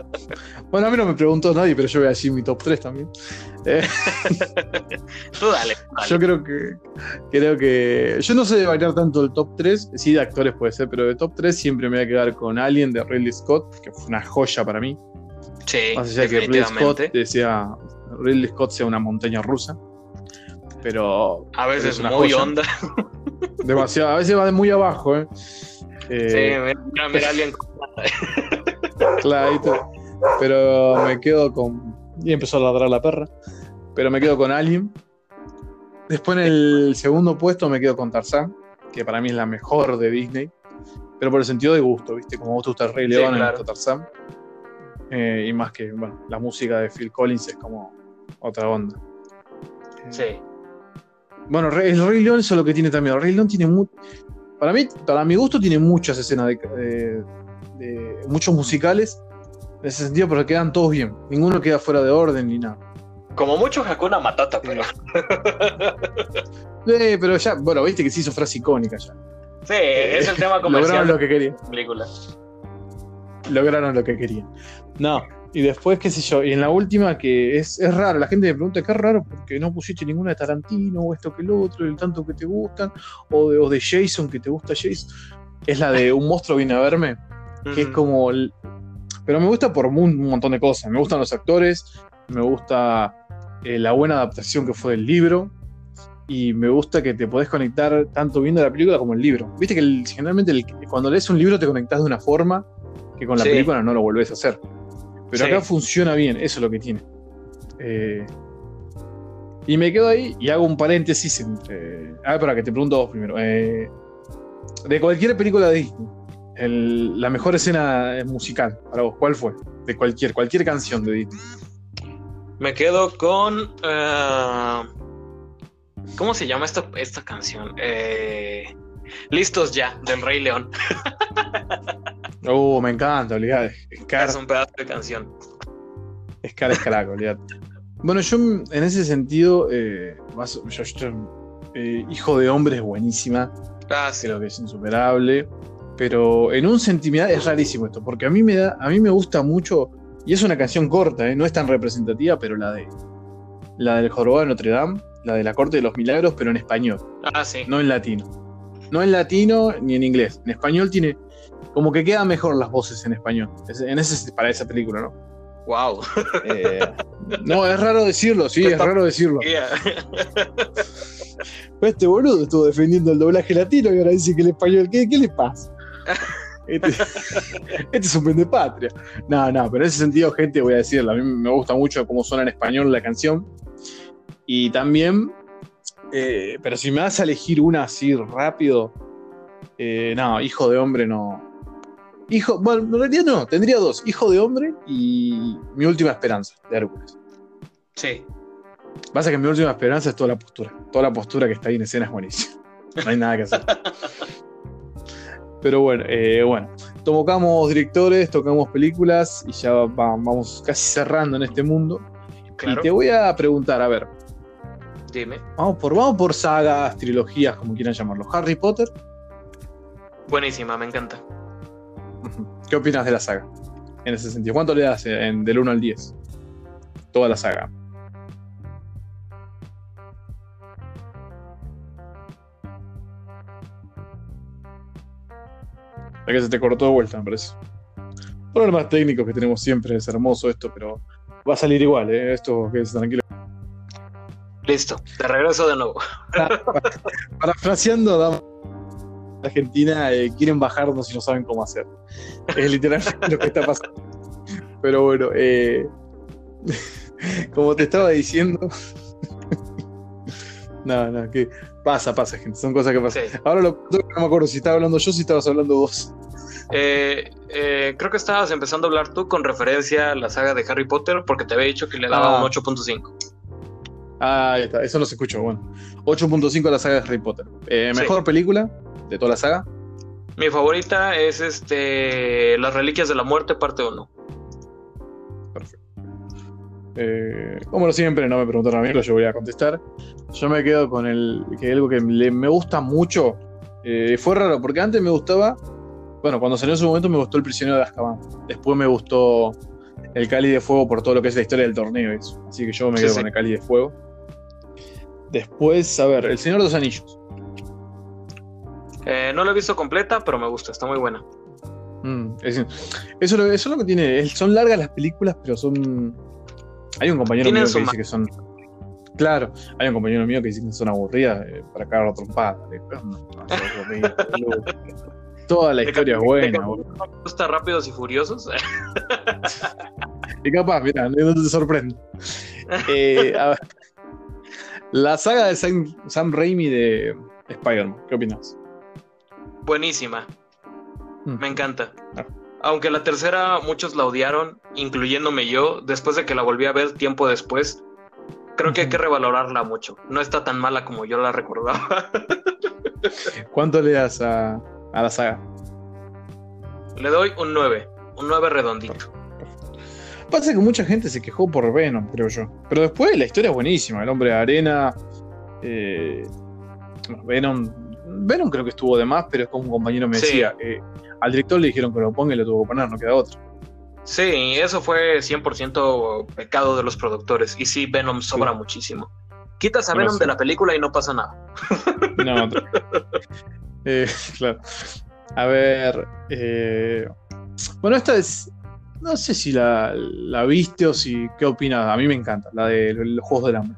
Bueno, a mí no me preguntó nadie, pero yo voy a decir mi top 3 también. Eh, Tú dale. dale. yo creo que. Creo que. Yo no sé de bailar tanto el top 3. Sí, de actores puede ser, pero de top 3 siempre me voy a quedar con Alien de Ridley Scott, que fue una joya para mí. Sí, Más allá que Ridley Scott decía. Ridley Scott sea una montaña rusa. Pero. A es veces una muy joya. onda. Demasiado. A veces va de muy abajo, ¿eh? Eh, Sí, mira, mira alguien. Clarito. Pero me quedo con. Y empezó a ladrar la perra. Pero me quedo con Alien. Después en el segundo puesto me quedo con Tarzán, que para mí es la mejor de Disney. Pero por el sentido de gusto, ¿viste? Como vos te gusta el Rey Sí, León, me claro. gusta Tarzán. Eh, y más que, bueno, la música de Phil Collins es como otra onda. Eh, Sí. Bueno, el Rey León eso es lo que tiene también. El Rey León tiene mu- Para mí, para mi gusto, tiene muchas escenas de, de- de- muchos musicales. En ese sentido, pero quedan todos bien. Ninguno queda fuera de orden ni nada. Como mucho Hakuna Matata, pero. Eh, pero ya, bueno, viste que se hizo frase icónica ya. Sí, es el tema Lograron comercial lo de que querían. la película. Lograron lo que querían. No. Y después, qué sé yo, y en la última que es, es raro, la gente me pregunta, qué raro porque no pusiste ninguna de Tarantino o esto que el otro, el tanto que te gustan, o de, o de Jason que te gusta Jason. Es la de Un monstruo viene a verme, que es Ujú. como. el- Pero me gusta por un, un montón de cosas. Me gustan los actores, me gusta eh, la buena adaptación que fue del libro, y me gusta que te podés conectar tanto viendo la película como el libro. Viste que el- generalmente el- cuando lees un libro te conectás de una forma que con la Sí. película no lo volvés a hacer. Pero Sí. acá funciona bien, eso es lo que tiene. Eh, y me quedo ahí y hago un paréntesis entre. Ah, para que te pregunto vos primero. Eh, de cualquier película de Disney, el- la mejor escena musical para vos, ¿cuál fue? De cualquier, cualquier canción de Disney. Me quedo con. eh, ¿Cómo se llama esta, esta canción? Eh, Listos ya, del Rey León. Oh, me encanta, olvidate. Es un pedazo de canción. Escala, escala, olvidate. Bueno, yo en ese sentido, eh, eh, Hijo de Hombre es buenísima. Ah, Creo que es insuperable. Pero en un sentimiento es rarísimo esto, porque a mí me da, a mí me gusta mucho, y es una canción corta, ¿eh? no es tan representativa, pero la de la del Jorobado de Notre Dame, la de la Corte de los Milagros, pero en español. Ah, sí. No en latino. No en latino ni en inglés. En español tiene. Como que quedan mejor las voces en español. En ese, para esa película, ¿no? Wow. Eh, no, es raro decirlo, sí, es raro decirlo. Este boludo estuvo defendiendo el doblaje latino y ahora dice que el español, ¿qué, qué le pasa? Este, este, es un de patria. No, no, pero en ese sentido, gente, voy a decirlo, a mí me gusta mucho cómo suena en español la canción. Y también eh, pero si me vas a elegir una así rápido, eh, no, hijo de hombre no. Hijo, bueno, en realidad no, tendría dos, hijo de hombre y mi última esperanza de Hércules. Sí. Pasa que mi última esperanza es toda la postura. Toda la postura que está ahí en escena es buenísima. No hay nada que hacer. Pero bueno, eh, bueno, tocamos directores, tocamos películas y ya vamos casi cerrando en este mundo. Y te voy a preguntar, a ver, Dime. Vamos por, vamos por sagas, trilogías, como quieran llamarlo. Harry Potter. Buenísima, me encanta. ¿Qué opinas de la saga? En ese sentido. ¿Cuánto le das en, del 1 al 10? Toda la saga. Es que se te cortó de vuelta, me parece. Problemas técnicos que tenemos siempre, es hermoso esto, pero va a salir igual, ¿eh? Esto, quédese tranquilo. Listo, te regreso de nuevo. Parafraseando, dama Argentina eh, quieren bajarnos y no saben cómo hacer. Es literalmente lo que está pasando. Pero bueno, eh, como te estaba diciendo. no, no, que pasa, pasa, gente. Son cosas que pasan. Ahora lo, no me acuerdo si estaba hablando yo o si estabas hablando vos. Eh, creo que estabas empezando a hablar tú con referencia a la saga de Harry Potter porque te había dicho que le daba ah. un 8.5. Ah, ahí está, eso no se escuchó. Bueno, 8.5 a la saga de Harry Potter. Eh, ¿Mejor película de toda la saga? Mi favorita es este Las Reliquias de la Muerte, parte 1. Perfecto. Eh, como siempre, no me preguntaron a mí, pero yo voy a contestar. Yo me quedo con el que algo que me gusta mucho. Eh, fue raro, porque antes me gustaba. Bueno, cuando salió en su momento me gustó El prisionero de Azkaban. Después me gustó El Cali de Fuego por todo lo que es la historia del torneo. Así que yo me quedo con El Cali de Fuego. Después, a ver, El Señor de los Anillos. Eh, no lo he visto completa, pero me gusta, está muy buena. Mm, eso, es lo que tiene. Son largas las películas, pero son. Hay un compañero mío que dice que son. Claro, hay un compañero mío que dice que son aburridas eh, para cagar la trompada. Toda la historia es buena. ¿Me gusta Rápidos y Furiosos? y capaz, mira, no te sorprende. Eh, a ver. La saga de Sam, Raimi de Spider-Man, ¿qué opinas? Buenísima. Hmm. Me encanta. Ah. Aunque la tercera muchos la odiaron, incluyéndome yo, después de que la volví a ver tiempo después, creo que hay que revalorarla mucho. No está tan mala como yo la recordaba. ¿Cuánto le das a, a la saga? Le doy un 9, un 9 redondito. Pasa que mucha gente se quejó por Venom, creo yo. Pero después la historia es buenísima. El hombre de arena. Eh, Venom. Venom creo que estuvo de más, pero es como un compañero me decía. Eh, al director le dijeron que lo ponga y lo tuvo que poner, no queda otro. Sí, eso fue 100% pecado de los productores. Y sí, Venom sobra muchísimo. Quitas a Venom de la película y no pasa nada. No, eh, claro. A ver. bueno, esta es no sé si la, viste o si. ¿Qué opinas? A mí me encanta, la de los Juegos del Hambre.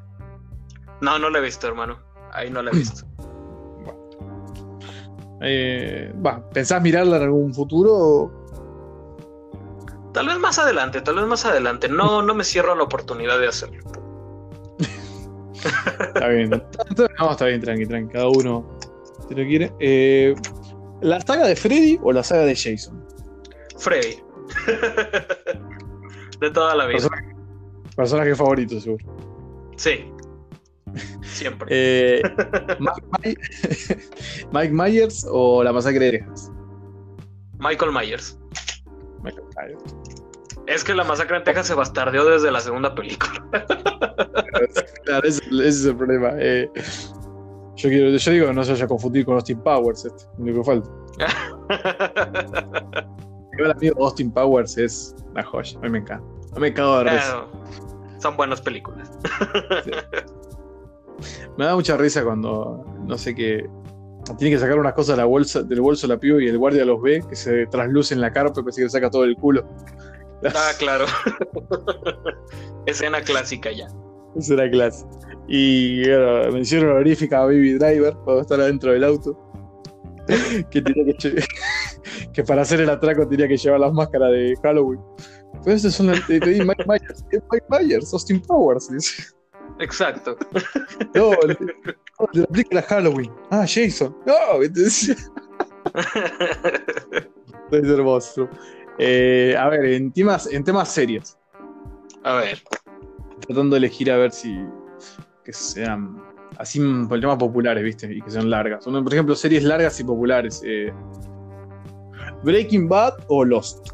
No, no la he visto, hermano. Ahí no la he visto. Eh, ¿Pensás mirarla en algún futuro? Tal vez más adelante, tal vez más adelante. No, no me cierro la oportunidad de hacerlo. está bien. No, está bien, tranqui, tranqui. Cada uno si lo quiere. Eh, ¿La saga de Freddy o la saga de Jason? Freddy. de toda la vida. Personaje, favorito, seguro. Sí. Siempre. Eh, Mike, Mike, Myers o la masacre de Texas. Michael Myers. Michael Myers. Es que la masacre en Texas se bastardeó desde la segunda película. claro, ese, ese, es el problema. Eh, yo, quiero, yo digo que no se vaya a confundir con Austin Powers, este, lo que falta. amigo Austin Powers es una joya, a mí me encanta. A mí me cago de risa. son buenas películas. Sí. Me da mucha risa cuando, no sé qué, tiene que sacar unas cosas de la bolsa, del bolso de la piba y el guardia los ve, que se trasluce en la carpa y parece que le saca todo el culo. Ah, claro. Escena clásica ya. Escena clásica. Y bueno, mención honorífica a Baby Driver cuando está adentro del auto. que, tenía que, que para hacer el atraco tenía que llevar las máscaras de Halloween. Pues ese es un Mike Myers, Mike Myers, Austin Powers. Exacto. No, de la película Halloween. Ah, Jason. No, es hermoso. Eh, a ver, en temas, en temas serios. A ver. Tratando de elegir a ver si que sean así por temas populares, ¿viste? Y que sean largas. Por ejemplo, series largas y populares. Eh, Breaking Bad o Lost.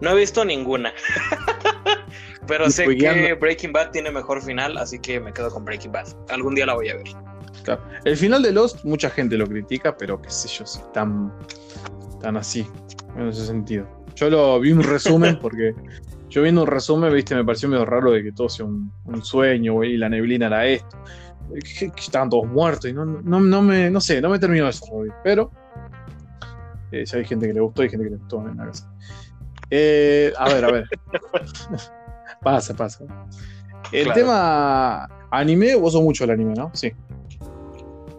No he visto ninguna. Pero sé que Breaking Bad tiene mejor final, así que me quedo con Breaking Bad. Algún día la voy a ver. Claro. El final de Lost, mucha gente lo critica, pero qué sé yo, si tan, tan así, en ese sentido. Yo lo vi un resumen porque yo viendo un resumen, viste, me pareció medio raro de que todo sea un, un sueño, y la neblina era esto. Que, que estaban todos muertos y no, no, no, me, no sé, no me terminó eso, pero eh, ya hay gente que le gustó y gente que le gustó en la casa. Eh, a ver, a ver. pasa, pasa. El claro. tema anime, vos sos mucho el anime, ¿no? Sí.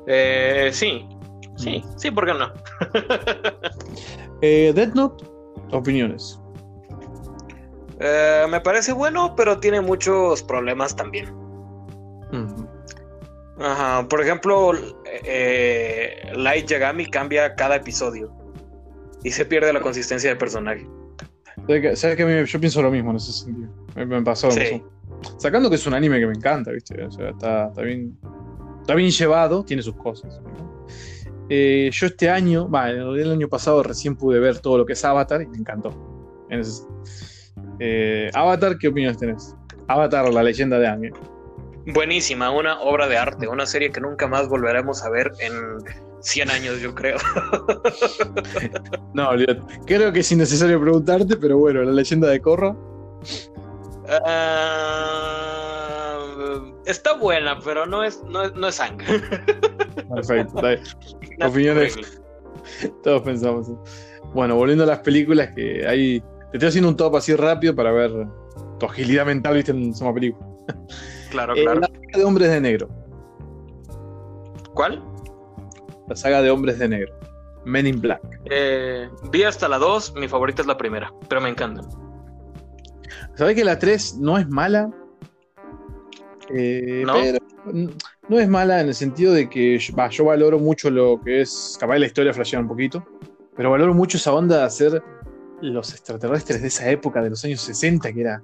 Eh, sí. Sí, sí, ¿por qué no? eh, Death Note, opiniones. Eh, me parece bueno, pero tiene muchos problemas también. Uh -huh. Ajá, por ejemplo, eh, Light Yagami cambia cada episodio y se pierde la consistencia del personaje. ¿Sabes que yo pienso lo mismo en ese sentido? Me, me pasó. Sí. Sacando que es un anime que me encanta, ¿viste? O sea, está, está bien, está bien llevado, tiene sus cosas. ¿no? Eh, yo este año, bah, el año pasado recién pude ver todo lo que es Avatar y me encantó. Eh, Avatar, ¿qué opiniones tenés? Avatar, la leyenda de Ángel. Buenísima, una obra de arte, una serie que nunca más volveremos a ver en 100 años, yo creo. no, creo que es innecesario preguntarte, pero bueno, la leyenda de Korra. Uh, está buena, pero no es, no es, no es sangre. Perfecto, no opiniones. Todos pensamos. Bueno, volviendo a las películas, que hay. Te estoy haciendo un top así rápido para ver tu agilidad mental, viste, en una película. Claro, claro. Eh, la saga de Hombres de Negro. ¿Cuál? La saga de Hombres de Negro. Men in Black. Eh, vi hasta la 2, mi favorita es la primera, pero me encantan. ¿Sabés que la 3 no es mala? Eh, ¿No? Pero no es mala en el sentido de que bah, yo valoro mucho lo que es. Capaz la historia flashea un poquito. Pero valoro mucho esa onda de hacer los extraterrestres de esa época, de los años 60, que era.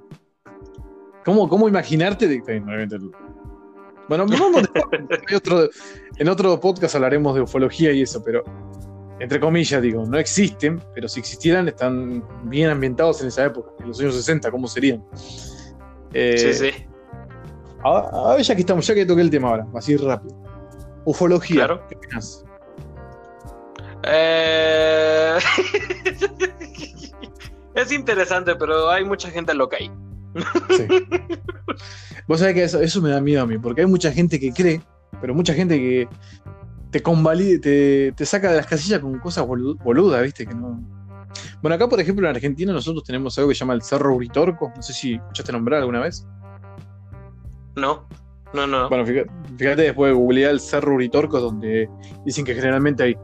¿Cómo, cómo imaginarte? De, bueno, vamos de, otro, en otro podcast hablaremos de ufología y eso, pero entre comillas digo, no existen, pero si existieran están bien ambientados en esa época, en los años 60, ¿cómo serían? Eh, sí, sí. A, ver, ya que estamos, ya que toqué el tema ahora, así rápido. Ufología, claro. ¿qué opinas? Eh... es interesante, pero hay mucha gente loca ahí. Sí. Vos sabés que eso, eso, me da miedo a mí, porque hay mucha gente que cree, pero mucha gente que te convalide, te, te saca de las casillas con cosas boludas, ¿viste? Que no. Bueno, acá, por ejemplo, en Argentina nosotros tenemos algo que se llama el Cerro Uritorco. No sé si escuchaste nombrar alguna vez. No, no, no. Bueno, fíjate, fíjate después de googlear el Cerro Uritorco, donde dicen que generalmente hay,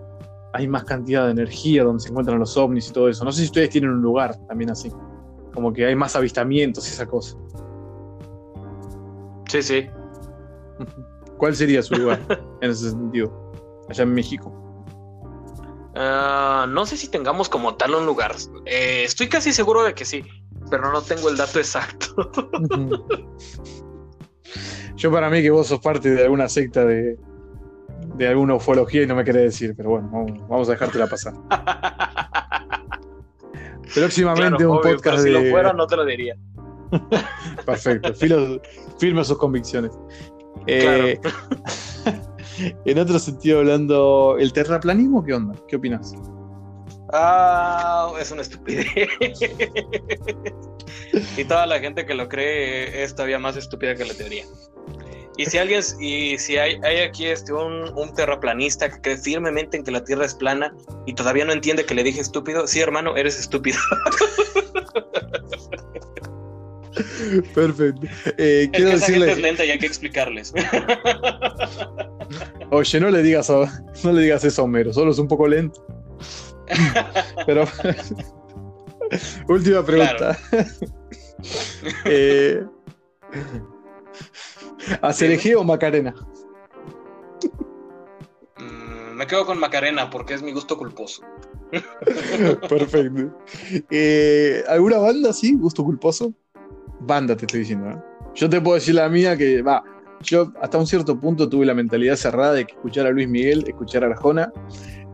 hay más cantidad de energía, donde se encuentran los ovnis y todo eso. No sé si ustedes tienen un lugar también así. Como que hay más avistamientos y esa cosa. Sí, sí. ¿Cuál sería su lugar en ese sentido? Allá en México. Uh, no sé si tengamos como tal un lugar. Eh, estoy casi seguro de que sí, pero no tengo el dato exacto. Yo para mí que vos sos parte de alguna secta de, de alguna ufología y no me querés decir, pero bueno, vamos, a dejártela pasar. Próximamente un podcast si lo fuera no te lo diría. Perfecto, firme sus convicciones. Eh, en otro sentido, hablando, ¿el terraplanismo qué onda? ¿Qué opinas? Ah, es una estupidez. y toda la gente que lo cree es todavía más estúpida que la teoría. Y si alguien, y si hay, hay aquí este, un, terraplanista que cree firmemente en que la Tierra es plana y todavía no entiende que le dije estúpido, sí, hermano, eres estúpido. Perfecto. Eh, quiero que decirle... es lenta y hay que explicarles. Oye, no le digas, no le digas eso a Homero, solo es un poco lento. Pero última pregunta. eh, o Macarena? Mm, me quedo con Macarena porque es mi gusto culposo. Perfecto. Eh, ¿Alguna banda así? ¿Gusto culposo? Banda te estoy diciendo. ¿eh? Yo te puedo decir la mía que va. Yo hasta un cierto punto tuve la mentalidad cerrada de que escuchar a Luis Miguel, escuchar a Arjona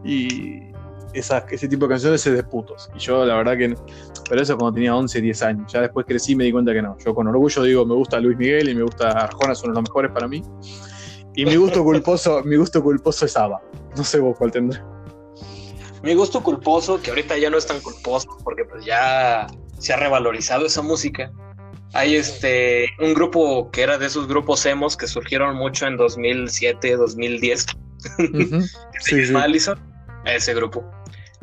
y ese tipo de canciones es de putos. Y yo la verdad que... Pero eso cuando tenía 11, 10 años. Ya después crecí y me di cuenta que no. Yo con orgullo digo, me gusta Luis Miguel y me gusta Arjona, son los mejores para mí. Y mi gusto culposo, mi gusto culposo es ABBA. No sé vos cuál tendré. Mi gusto culposo, que ahorita ya no es tan culposo, porque pues ya se ha revalorizado esa música. Hay este un grupo que era de esos grupos emos que surgieron mucho en 2007, 2010. sí, sí. Ese grupo.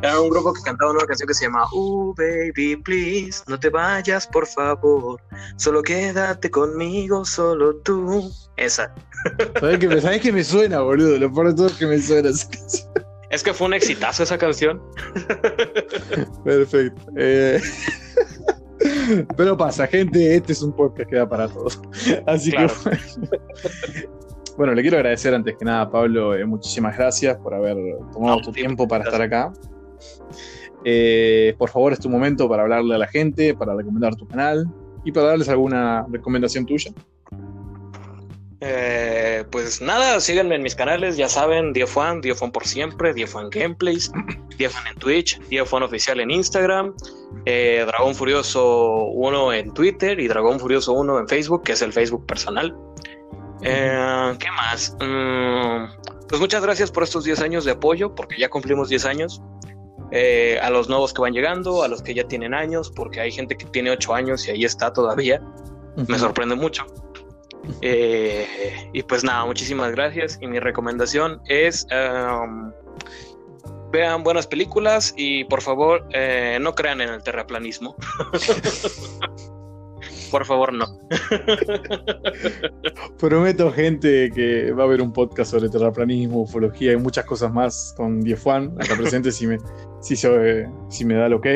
Era un grupo que cantaba una canción que se llama Oh baby please, no te vayas por favor, solo quédate conmigo, solo tú. Esa. ¿Sabes que, me, que me suena, boludo? Lo peor de todo es que me suena esa canción. Es que fue un exitazo esa canción. Perfecto. Eh, pero pasa, gente, este es un podcast que da para todos. Así que bueno, le quiero agradecer antes que nada, Pablo, eh, muchísimas gracias por haber tomado tu tiempo para estar acá. Eh, por favor, es tu momento para hablarle a la gente, para recomendar tu canal y para darles alguna recomendación tuya. Eh, pues nada, síganme en mis canales, ya saben, Diofan, Diofan por siempre, Diofan Gameplays, Diofan en Twitch, Diofan Oficial en Instagram, Dragón Furioso 1 en Twitter y Dragón Furioso 1 en Facebook, que es el Facebook personal. ¿Qué más? Mm, pues muchas gracias por estos 10 años de apoyo, porque ya cumplimos 10 años. Eh, a los nuevos que van llegando, a los que ya tienen años, porque hay gente que tiene 8 años y ahí está todavía. Me sorprende mucho. Eh, y pues nada, muchísimas gracias. Y mi recomendación es um, vean buenas películas y por favor eh, no crean en el terraplanismo. Por favor, no. Prometo, gente, que va a haber un podcast sobre terraplanismo, ufología y muchas cosas más con Juan acá presente si me, si, si me da el ok.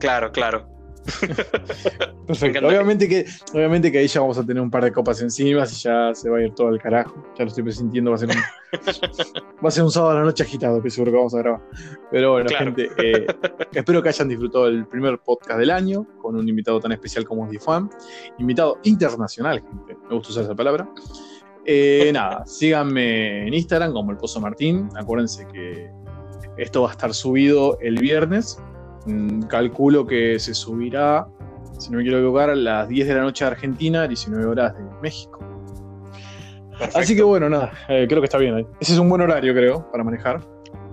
Claro, claro. Perfecto. Obviamente que, obviamente que ahí ya vamos a tener un par de copas encima y ya se va a ir todo al carajo. Ya lo estoy presintiendo, va a ser un, va a ser un sábado a la noche agitado, que seguro que vamos a grabar. Pero bueno, gente, eh, espero que hayan disfrutado el primer podcast del año con un invitado tan especial como es Difam. Invitado internacional, gente. Me gusta usar esa palabra. Eh, nada, síganme en Instagram como el Pozo Martín. Acuérdense que esto va a estar subido el viernes calculo que se subirá, si no me quiero equivocar, a las 10 de la noche de Argentina, 19 horas de México. Así que bueno, nada, eh, creo que está bien. Ese es un buen horario, creo, para manejar.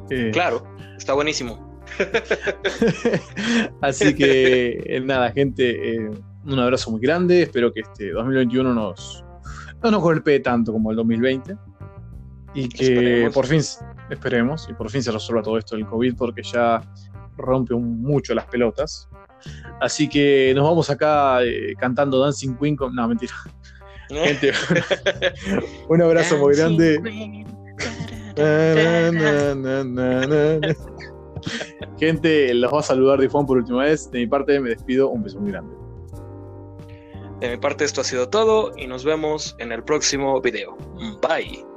Eh, claro, está buenísimo. Así que eh, nada, gente, un abrazo muy grande. Espero que este 2021 nos, no nos golpee tanto como el 2020. Y que por fin, esperemos, y por fin se resuelva todo esto del COVID, porque ya rompe mucho las pelotas. Así que nos vamos acá eh, cantando Dancing Queen con. No, mentira. Gente, un abrazo muy grande. Gente, los va a saludar Difón por última vez. De mi parte me despido. Un beso muy grande. De mi parte esto ha sido todo y nos vemos en el próximo video. Bye.